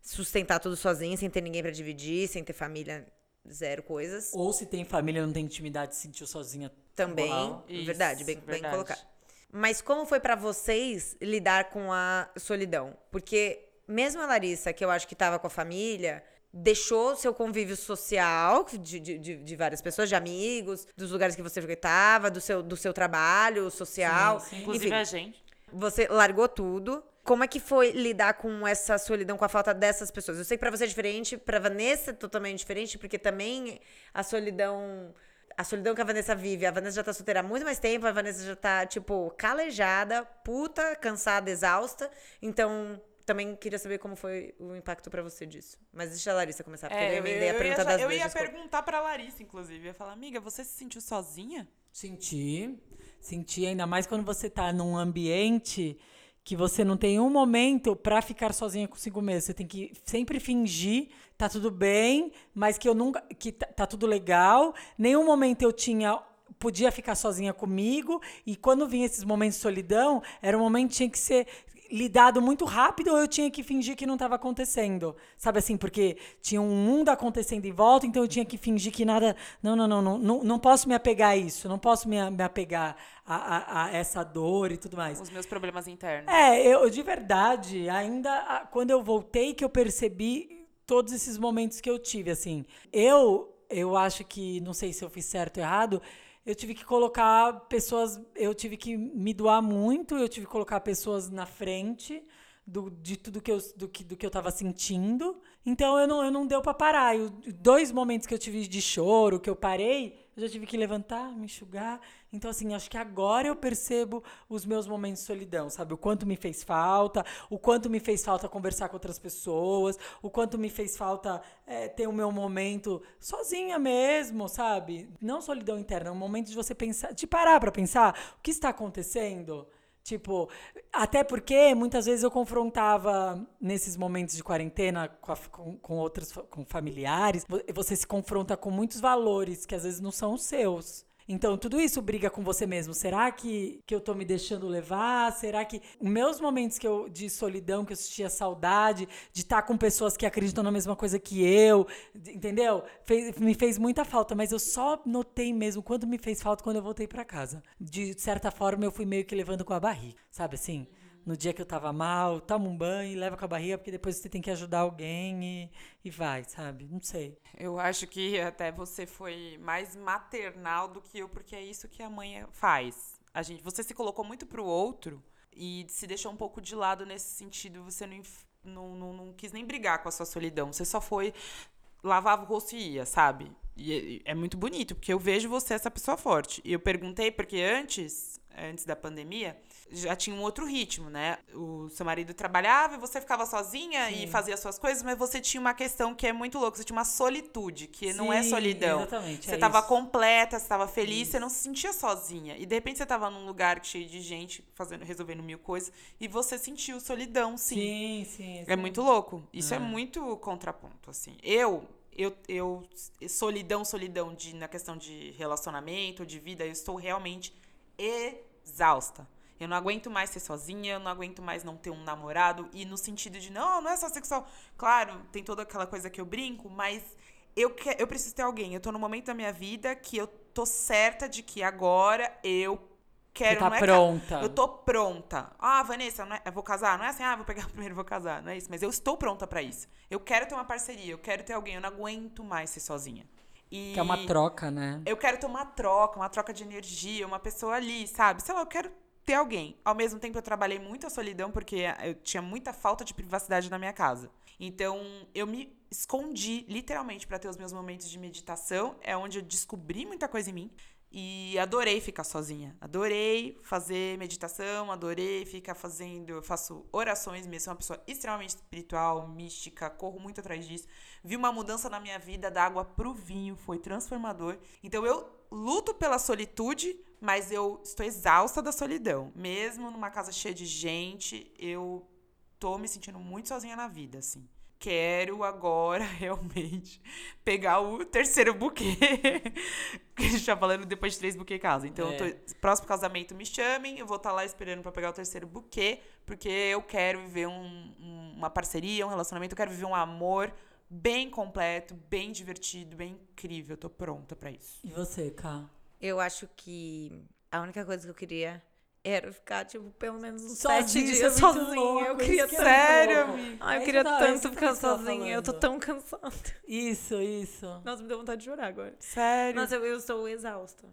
Sustentar tudo sozinha, sem ter ninguém pra dividir, sem ter família, zero coisas. Ou se tem família, não tem intimidade, se sentiu sozinha. Também, Uau. Isso, verdade, bem, bem verdade. colocado. Mas como foi pra vocês lidar com a solidão? Porque mesmo a Larissa, que eu acho que tava com a família, deixou seu convívio social de, de, de, de várias pessoas, de amigos, dos lugares que você frequentava, do seu, do seu trabalho social. Sim, sim. Inclusive Enfim, a gente. você largou tudo. Como é que foi lidar com essa solidão, com a falta dessas pessoas? Eu sei que pra você é diferente, pra Vanessa é totalmente diferente, porque também a solidão. A solidão que a Vanessa vive, a Vanessa já tá solteira há muito mais tempo, a Vanessa já tá, tipo, calejada, puta, cansada, exausta. Então, também queria saber como foi o impacto pra você disso. Mas deixa a Larissa começar, porque É, eu eu, emendei a eu pergunta ia, das eu ia perguntar pra Larissa, inclusive. Eu ia falar, amiga, você se sentiu sozinha? Senti. Senti, ainda mais quando você tá num ambiente que você não tem um momento pra ficar sozinha consigo mesmo. Você tem que sempre fingir, tá tudo bem, mas que eu nunca. que tá, tá tudo legal. Nenhum momento eu tinha. Podia ficar sozinha comigo, e quando vinha esses momentos de solidão, era um momento que tinha que ser lidado muito rápido ou eu tinha que fingir que não estava acontecendo. Sabe assim, porque tinha um mundo acontecendo em volta, então eu tinha que fingir que nada. Não, não, não, não, não, não posso me apegar a isso, não posso me, me apegar a, a, a, essa dor e tudo mais. Os meus problemas internos. É, eu de verdade, ainda quando eu voltei que eu percebi todos esses momentos que eu tive, assim. Eu, eu acho que, não sei se eu fiz certo ou errado, eu tive que colocar pessoas, eu tive que me doar muito, eu tive que colocar pessoas na frente do, de tudo que eu, do, que, do que eu tava sentindo. Então eu não, eu não deu para parar. Eu, dois momentos que eu tive de choro, que eu parei, eu já tive que levantar, me enxugar. Então, assim, acho que agora eu percebo os meus momentos de solidão, sabe? O quanto me fez falta, o quanto me fez falta conversar com outras pessoas, o quanto me fez falta é, ter o meu momento sozinha mesmo, sabe? Não solidão interna, é um momento de você pensar, de parar pra pensar o que está acontecendo. Tipo, até porque muitas vezes eu confrontava nesses momentos de quarentena com, a, com, com, outros com familiares, você se confronta com muitos valores que às vezes não são os seus. Então, tudo isso briga com você mesmo. Será que, que eu tô me deixando levar? Será que meus momentos que eu, de solidão, que eu sentia saudade, de estar com pessoas que acreditam na mesma coisa que eu, entendeu? Fez, me fez muita falta, mas eu só notei mesmo quanto me fez falta quando eu voltei para casa. De certa forma, eu fui meio que levando com a barriga, sabe assim? No dia que eu tava mal, toma um banho e leva com a barriga, porque depois você tem que ajudar alguém e, e vai, sabe? Não sei. Eu acho que até você foi mais maternal do que eu, porque é isso que a mãe faz. A gente, você se colocou muito pro outro e se deixou um pouco de lado nesse sentido. Você não, não, não, não quis nem brigar com a sua solidão. Você só foi, lavava o rosto e ia, sabe? E é, é muito bonito, porque eu vejo você essa pessoa forte. E eu perguntei, porque antes, antes da pandemia, já tinha um outro ritmo, né? O seu marido trabalhava e você ficava sozinha Sim. e fazia suas coisas, mas você tinha uma questão que é muito louca. Você tinha uma solitude, que Sim, não é solidão. Exatamente. Você é tava isso. completa, você tava feliz, isso. você não se sentia sozinha. E de repente você tava num lugar cheio de gente, fazendo, resolvendo mil coisas, e você sentiu solidão, sim. Sim, sim. É muito louco. Isso é, é muito contraponto, assim. Eu, eu, eu solidão, solidão de, na questão de relacionamento, de vida, eu estou realmente exausta. Eu não aguento mais ser sozinha, eu não aguento mais não ter um namorado. E no sentido de, não, não é só sexual. Claro, tem toda aquela coisa que eu brinco, mas eu, que, eu preciso ter alguém. Eu tô no momento da minha vida que eu tô certa de que agora eu quero. Você tá é pronta. eu tô pronta. Ah, Vanessa, não é, eu vou casar. Não é assim, ah, vou pegar primeiro e vou casar. Não é isso. Mas eu estou pronta para isso. Eu quero ter uma parceria, eu quero ter alguém. Eu não aguento mais ser sozinha. E que é uma troca, né? Eu quero ter uma troca, uma troca de energia, uma pessoa ali, sabe? Sei lá, eu quero ter alguém. Ao mesmo tempo, eu trabalhei muito a solidão, porque eu tinha muita falta de privacidade na minha casa. Então, eu me escondi, literalmente, para ter os meus momentos de meditação. É onde eu descobri muita coisa em mim. E adorei ficar sozinha. Adorei fazer meditação, adorei ficar fazendo. Eu faço orações mesmo, sou uma pessoa extremamente espiritual, mística, corro muito atrás disso. Vi uma mudança na minha vida da água pro vinho, foi transformador. Então eu luto pela solitude, mas eu estou exausta da solidão. Mesmo numa casa cheia de gente, eu tô me sentindo muito sozinha na vida, assim. Quero agora realmente pegar o terceiro buquê. que a gente tá falando depois de três buquê casa. Então, É. eu tô, próximo casamento me chamem, eu vou estar lá esperando pra pegar o terceiro buquê, porque eu quero viver um- um- uma parceria, um relacionamento, eu quero viver um amor bem completo, bem divertido, bem incrível. Eu tô pronta pra isso. E você, Ká? Eu acho que a única coisa que eu queria era ficar, tipo, pelo menos uns Sozinha, sete é dias sozinha. louco, eu queria que é tanto. Sério, amiga? Ai, eu É queria isso, não, tanto ficar sozinha. Eu tô tão cansada. Isso, isso. Nossa, me deu vontade de chorar agora. Sério? Nossa, eu, eu estou exausta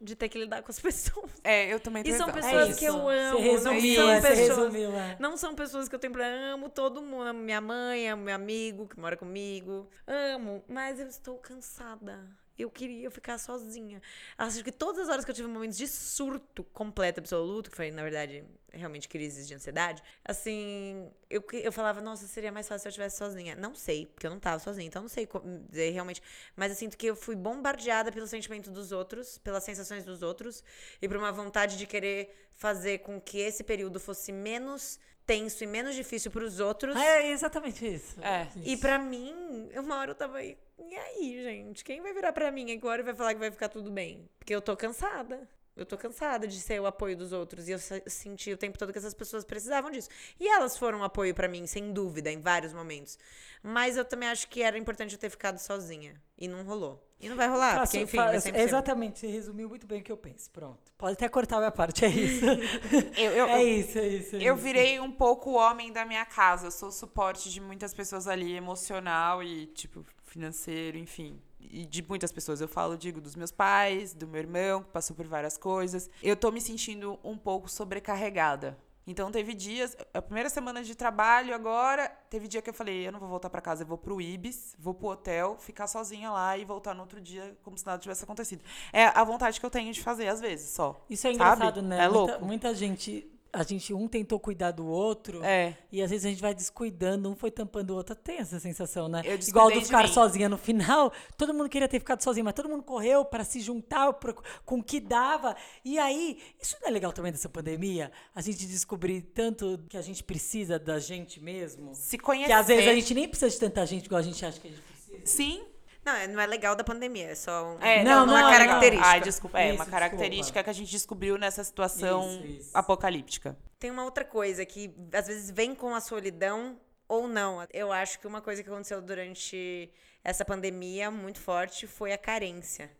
de ter que lidar com as pessoas. É, eu também tô E são exausta. pessoas É que eu amo, Você não resumiu, são é, você pessoas- resumiu, é. Não são pessoas que eu tenho pra. Amo todo mundo. Amo minha mãe, amo meu amigo que mora comigo. Amo, mas eu estou cansada. Eu queria ficar sozinha. Acho que todas as horas que eu tive momentos de surto completo, absoluto, que foi, na verdade, realmente crises de ansiedade, assim, eu, que- eu falava, nossa, seria mais fácil se eu estivesse sozinha. Não sei, porque eu não tava sozinha, então não sei dizer realmente. Mas eu sinto que eu fui bombardeada pelo sentimento dos outros, pelas sensações dos outros, e por uma vontade de querer fazer com que esse período fosse menos tenso e menos difícil pros outros. É exatamente isso. É. E pra mim, uma hora eu tava aí. E aí, gente? Quem vai virar pra mim agora e vai falar que vai ficar tudo bem? Porque eu tô cansada. Eu tô cansada de ser o apoio dos outros. E eu se- senti o tempo todo que essas pessoas precisavam disso. E elas foram um apoio pra mim, sem dúvida, em vários momentos. Mas eu também acho que era importante eu ter ficado sozinha. E não rolou. E não vai rolar, Faço- porque enfim, fa- vai sempre ser. exatamente, você resumiu muito bem o que eu penso. Pronto. Pode até cortar a minha parte, é isso. Eu, eu, é isso, é isso. é Eu isso. virei um pouco o homem da minha casa. Eu sou o suporte de muitas pessoas ali, emocional e, tipo, financeiro, enfim. E de muitas pessoas. Eu falo, digo, dos meus pais, do meu irmão, que passou por várias coisas. Eu tô me sentindo um pouco sobrecarregada. Então teve dias, a primeira semana de trabalho agora, teve dia que eu falei, eu não vou voltar pra casa, eu vou pro Ibis, vou pro hotel, ficar sozinha lá e voltar no outro dia como se nada tivesse acontecido. É a vontade que eu tenho de fazer às vezes, só. Isso é sabe? engraçado, né? É muita, louco. muita gente. A gente, um tentou cuidar do outro. É. E às vezes a gente vai descuidando, um foi tampando o outro. Tem essa sensação, né? Igual do ficar sozinha no final. Todo mundo queria ter ficado sozinho, mas todo mundo correu para se juntar pro- com o que dava. E aí, isso não é legal também dessa pandemia? A gente descobrir tanto que a gente precisa da gente mesmo. Se conhecer. Que às vezes a gente nem precisa de tanta gente igual a gente acha que a gente precisa. Sim, Não, é- não é legal da pandemia, é só um- É, Não, não, não uma é característica. legal. Ai, desculpa, é Isso, uma desculpa. característica que a gente descobriu nessa situação Isso, isso. apocalíptica. Tem uma outra coisa que às vezes vem com a solidão ou não. Eu acho que uma coisa que aconteceu durante essa pandemia muito forte foi a carência.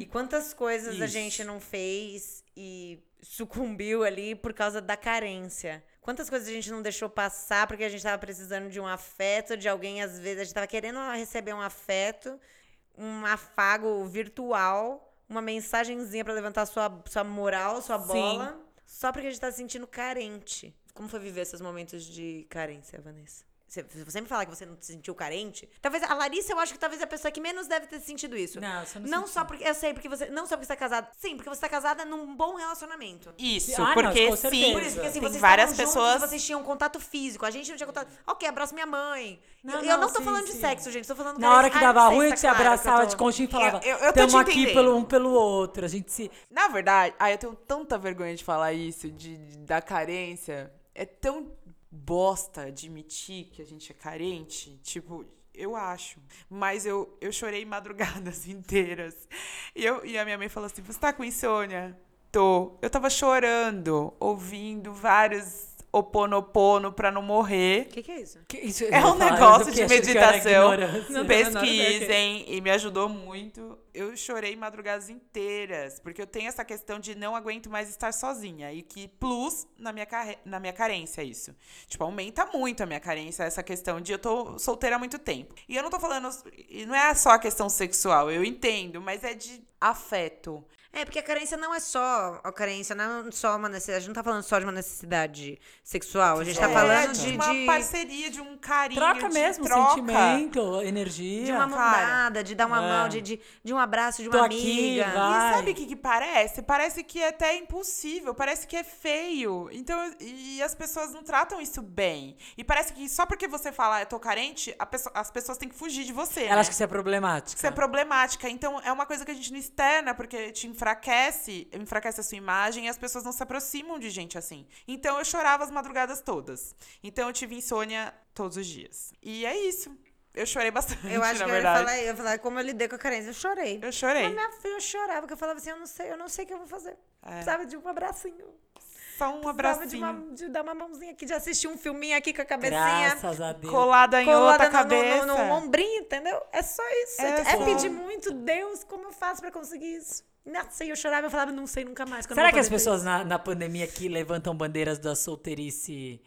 E quantas coisas a Isso. gente não fez e sucumbiu ali por causa da carência. Quantas coisas a gente não deixou passar porque a gente estava precisando de um afeto, de alguém, às vezes, a gente estava querendo receber um afeto, um afago virtual, uma mensagenzinha para levantar sua, sua moral, sua Sim. bola, só porque a gente tá se sentindo carente. Como foi viver esses momentos de carência, Vanessa? Você, você me falar que você não se sentiu carente? Talvez a Larissa, eu acho que talvez é a pessoa que menos deve ter sentido isso. Não, você não Não senti. só porque. Eu sei, porque você. Não só porque você tá casada. Sim, porque você tá casada num bom relacionamento. Isso, Ah, não, porque com certeza. sim, Por isso, porque assim, tem vocês várias pessoas. Juntos, vocês tinham contato físico. A gente não tinha contato. Ok, abraço minha mãe. Não, eu, eu não, não tô sim, falando sim. de sexo, gente. Tô falando Na hora que Ai, dava não ruim, se se tá eu abraçava tô- de conchinha e falava: Eu- eu- eu tô Tamo te aqui entendendo." pelo um pelo outro. A gente se. Na verdade, ai, eu tenho tanta vergonha de falar isso, de, de- da carência. É tão bosta admitir que a gente é carente. Tipo, eu acho. Mas eu, eu chorei madrugadas inteiras. E, eu, e a minha mãe falou assim: Você tá com insônia? Tô. Eu tava chorando, ouvindo vários oponopono pra não morrer. O que, que é isso? Que isso- É um negócio de meditação. Pesquisem e me ajudou muito. Eu chorei madrugadas inteiras, porque eu tenho essa questão de não aguento mais estar sozinha. E que plus na minha, carre- na minha carência, isso. Tipo, aumenta muito a minha carência, essa questão de eu tô solteira há muito tempo. E eu não tô falando. E não é só a questão sexual, eu entendo, mas é de afeto. É, porque a carência não é só. A carência não é só uma necessidade. A gente não tá falando só de uma necessidade sexual. A gente tá É, falando de de. uma parceria, de um carinho. Troca de mesmo, troca. sentimento, energia. De uma mão cara. dada, de dar uma É. mão, de, de, de um abraço, de Tô uma aqui, amiga. vai. E sabe o que, que parece? Parece que é até impossível, parece que é feio. Então, e as pessoas não tratam isso bem. E parece que só porque você fala, eu tô carente, a pessoa- as pessoas têm que fugir de você. Ela né? acha que isso é problemático. Isso é problemática. Então, é uma coisa que a gente não externa, porque te enfraquece, enfraquece a sua imagem e as pessoas não se aproximam de gente assim. Então, eu chorava as madrugadas todas. Então, eu tive insônia todos os dias. E é isso. Eu chorei bastante, Eu acho na que eu ia, verdade. falar, eu ia falar como eu lidei com a carência. Eu chorei. Eu chorei. Mas minha filha, eu chorava, porque eu falava assim, eu não sei, eu não sei o que eu vou fazer. É. Precisava de um abracinho. Só um Precisava de, de dar uma mãozinha aqui, de assistir um filminho aqui com a cabecinha. Graças a Deus. Colada em colada outra no- cabeça. No, no, no ombrinho, entendeu? É só isso. É É, só. pedir muito, Deus, como eu faço pra conseguir isso? Não sei, eu chorava, eu falava, não sei nunca mais. que Será que as pessoas na, na pandemia aqui levantam bandeiras da solteirice?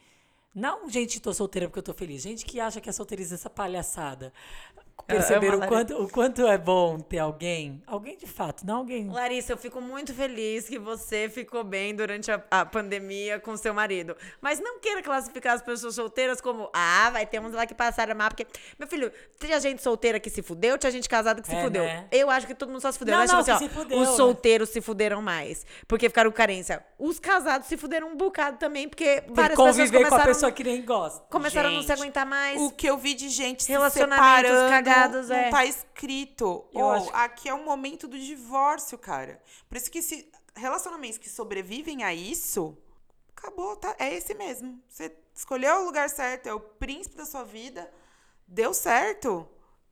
Não, gente, tô solteira porque eu tô feliz. Gente que acha que a solteirice é essa palhaçada. Perceberam amo a o quanto, o quanto é bom ter alguém? Alguém de fato, não alguém. Larissa, eu fico muito feliz que você ficou bem durante a, a pandemia com seu marido. Mas não queira classificar as pessoas solteiras como, ah, vai ter uns lá que passaram mal, porque, meu filho, tinha gente solteira que se fudeu, tinha gente casada que se É, fudeu. né? Eu acho que todo mundo só se fudeu. Não, Eu acho não, assim, ó, se fudeu, os né? solteiros se fuderam mais, porque ficaram com carência. Os casados se fuderam um bocado também, porque Por várias pessoas conviver com a começaram, pessoa que nem gosta. começaram a não se Gente, aguentar mais. O que eu vi de gente se Relacionamentos separando, não é. tá escrito. Eu Ou, acho aqui é o momento do divórcio, cara. Por isso que se relacionamentos que sobrevivem a isso, acabou, tá? É esse mesmo. Você escolheu o lugar certo, é o príncipe da sua vida, deu certo.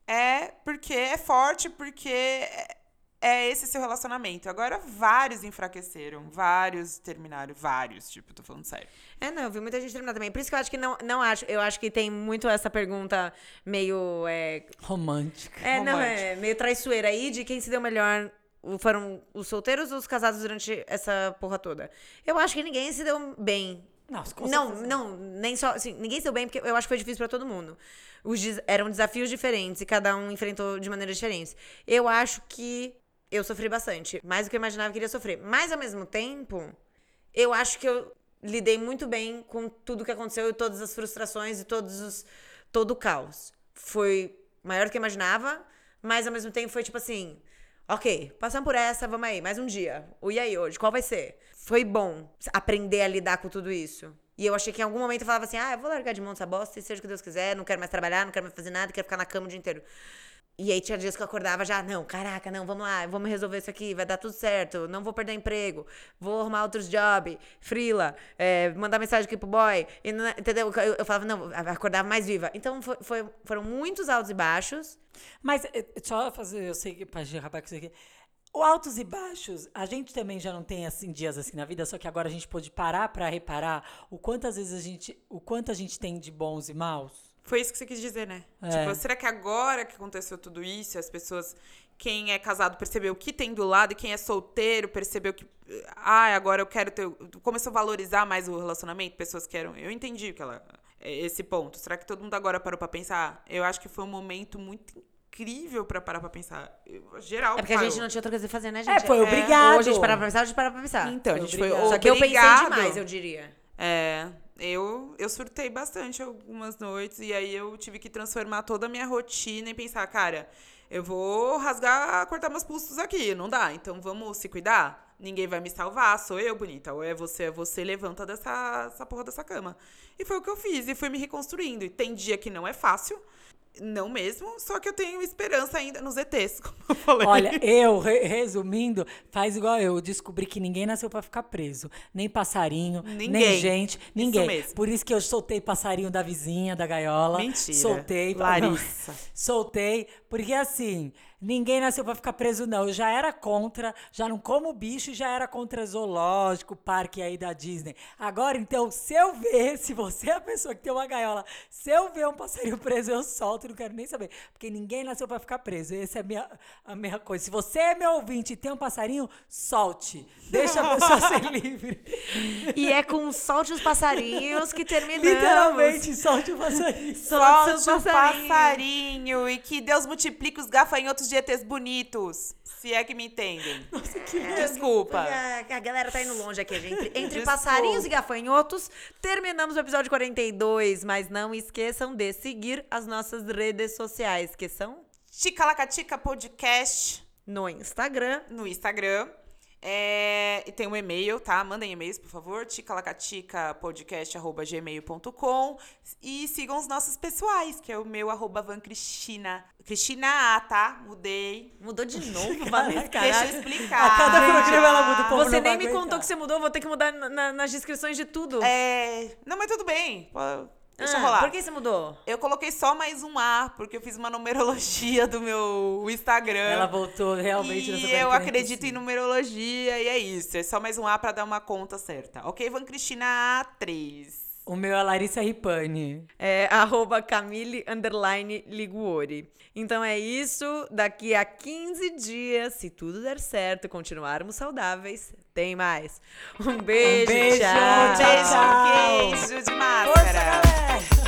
É porque é forte, porque é, é esse seu relacionamento. Agora, vários enfraqueceram, vários terminaram, vários, tipo, tô falando sério. É, não, eu vi muita gente terminar também. Por isso que eu acho que não, não acho. Eu acho que tem muito essa pergunta meio. É, Romântica. é não, é Romântica. meio traiçoeira aí de quem se deu melhor. Foram os solteiros ou os casados durante essa porra toda? Eu acho que ninguém se deu bem. Nossa, com Não, certeza. não, nem só. Assim, ninguém se deu bem, porque eu acho que foi difícil pra todo mundo. Os eram desafios diferentes e cada um enfrentou de maneiras diferentes. Eu acho que eu sofri bastante. Mais do que eu imaginava que iria sofrer. Mas, ao mesmo tempo, eu acho que eu lidei muito bem com tudo que aconteceu e todas as frustrações e todos os, todo o caos. Foi maior do que eu imaginava, mas ao mesmo tempo foi tipo assim. Ok, passamos por essa, vamos aí, mais um dia. O e aí hoje, qual vai ser? Foi bom aprender a lidar com tudo isso. E eu achei que em algum momento eu falava assim: ah, eu vou largar de mão essa bosta e seja o que Deus quiser, não quero mais trabalhar, não quero mais fazer nada, quero ficar na cama o dia inteiro. E aí tinha dias que eu acordava já, não, caraca, não, vamos lá, vamos resolver isso aqui, vai dar tudo certo, não vou perder emprego, vou arrumar outros jobs, frila, é, mandar mensagem aqui pro boy, e não- entendeu? Eu, eu falava, não, acordava mais viva. Então foi- foi- foram muitos altos e baixos. Mas eh, só fazer, eu sei que pra acabar com isso aqui. O altos e baixos, a gente também já não tem assim dias assim na vida, só que agora a gente pôde parar pra reparar o quantas vezes a gente, o quanto a gente tem de bons e maus. Foi isso que você quis dizer, né? É. Tipo, será que agora que aconteceu tudo isso, as pessoas, quem é casado percebeu o que tem do lado e quem é solteiro percebeu que, ah, agora eu quero ter, começou a valorizar mais o relacionamento, pessoas que eram, eu entendi que ela, é esse ponto. Será que todo mundo agora parou pra pensar? Eu acho que foi um momento muito incrível pra parar pra pensar. Eu- geral É porque a parou. gente não tinha outra coisa a fazer, né, gente? É, foi Ou obrigado. a gente parava pra pensar, ou a gente parava pra pensar. Então, a Foi gente foi obrigado. Só que eu pensei obrigado. demais, eu diria. É, eu, eu surtei bastante algumas noites e aí eu tive que transformar toda a minha rotina e pensar, cara, eu vou rasgar, cortar meus pulsos aqui, não dá, então vamos se cuidar? Ninguém vai me salvar, sou eu, bonita. Ou é você, é você, levanta dessa essa porra dessa cama. E foi o que eu fiz, e fui me reconstruindo. E tem dia que não é fácil, não mesmo, só que eu tenho esperança ainda nos ETs, como eu falei. Olha, eu, re- resumindo, faz igual eu. Descobri que ninguém nasceu pra ficar preso. Nem passarinho, nem Ninguém. gente, ninguém. mesmo. Por isso que eu soltei passarinho da vizinha, da gaiola. Mentira. Soltei. Larissa. Soltei, porque assim, ninguém nasceu pra ficar preso, não. Eu já era contra, já não como bicho, já era contra zoológico, parque aí da Disney. Agora, então, se eu ver, se você é a pessoa que tem uma gaiola, se eu ver um passarinho preso, eu solto, não quero nem saber. Porque ninguém nasceu pra ficar preso. Essa é a minha, a minha coisa. Se você é meu ouvinte e tem um passarinho, solte. Deixa a pessoa ser livre. E é com Solte os Passarinhos que terminamos. Literalmente, solte o passarinho. Solte Solte o passarinhos. passarinho e que Deus multiplique os gafanhotos de ETs bonitos. Se é que me entendem. Nossa, que Desculpa. Porque A, a galera tá indo longe aqui, gente. Entre, entre passarinhos e gafanhotos, terminamos o episódio 42. Mas não esqueçam de seguir as nossas redes sociais, que são Ticalacatica Podcast no Instagram. no Instagram. É, e tem um e-mail, tá? Mandem e-mails, por favor. ticalacaticapodcast.gmail.com E sigam os nossos pessoais, que é o meu arroba Van Cristina. Cristina A, tá? Mudei. Mudou de novo, Vanessa, Deixa eu caralho. explicar. A cada programa ela muda, o povo Você não nem me aguentar. contou que você mudou, vou ter que mudar na- na- nas descrições de tudo. É... Não, mas tudo bem. Deixa Ah, rolar. Por que você mudou? Eu coloquei só mais um A, porque eu fiz uma numerologia do meu Instagram. Ela voltou realmente nessa E eu acredito em numerologia e é isso. É só mais um A pra dar uma conta certa. Ok, Van Cristina A3. O meu é Larissa Ripani. É arroba Camille underline Liguori. Então é isso. Daqui a 15 dias, se tudo der certo, continuarmos saudáveis, tem mais. Um beijo, beijo, tchau. tchau. Beijo, queijo de máscara. Força, galera!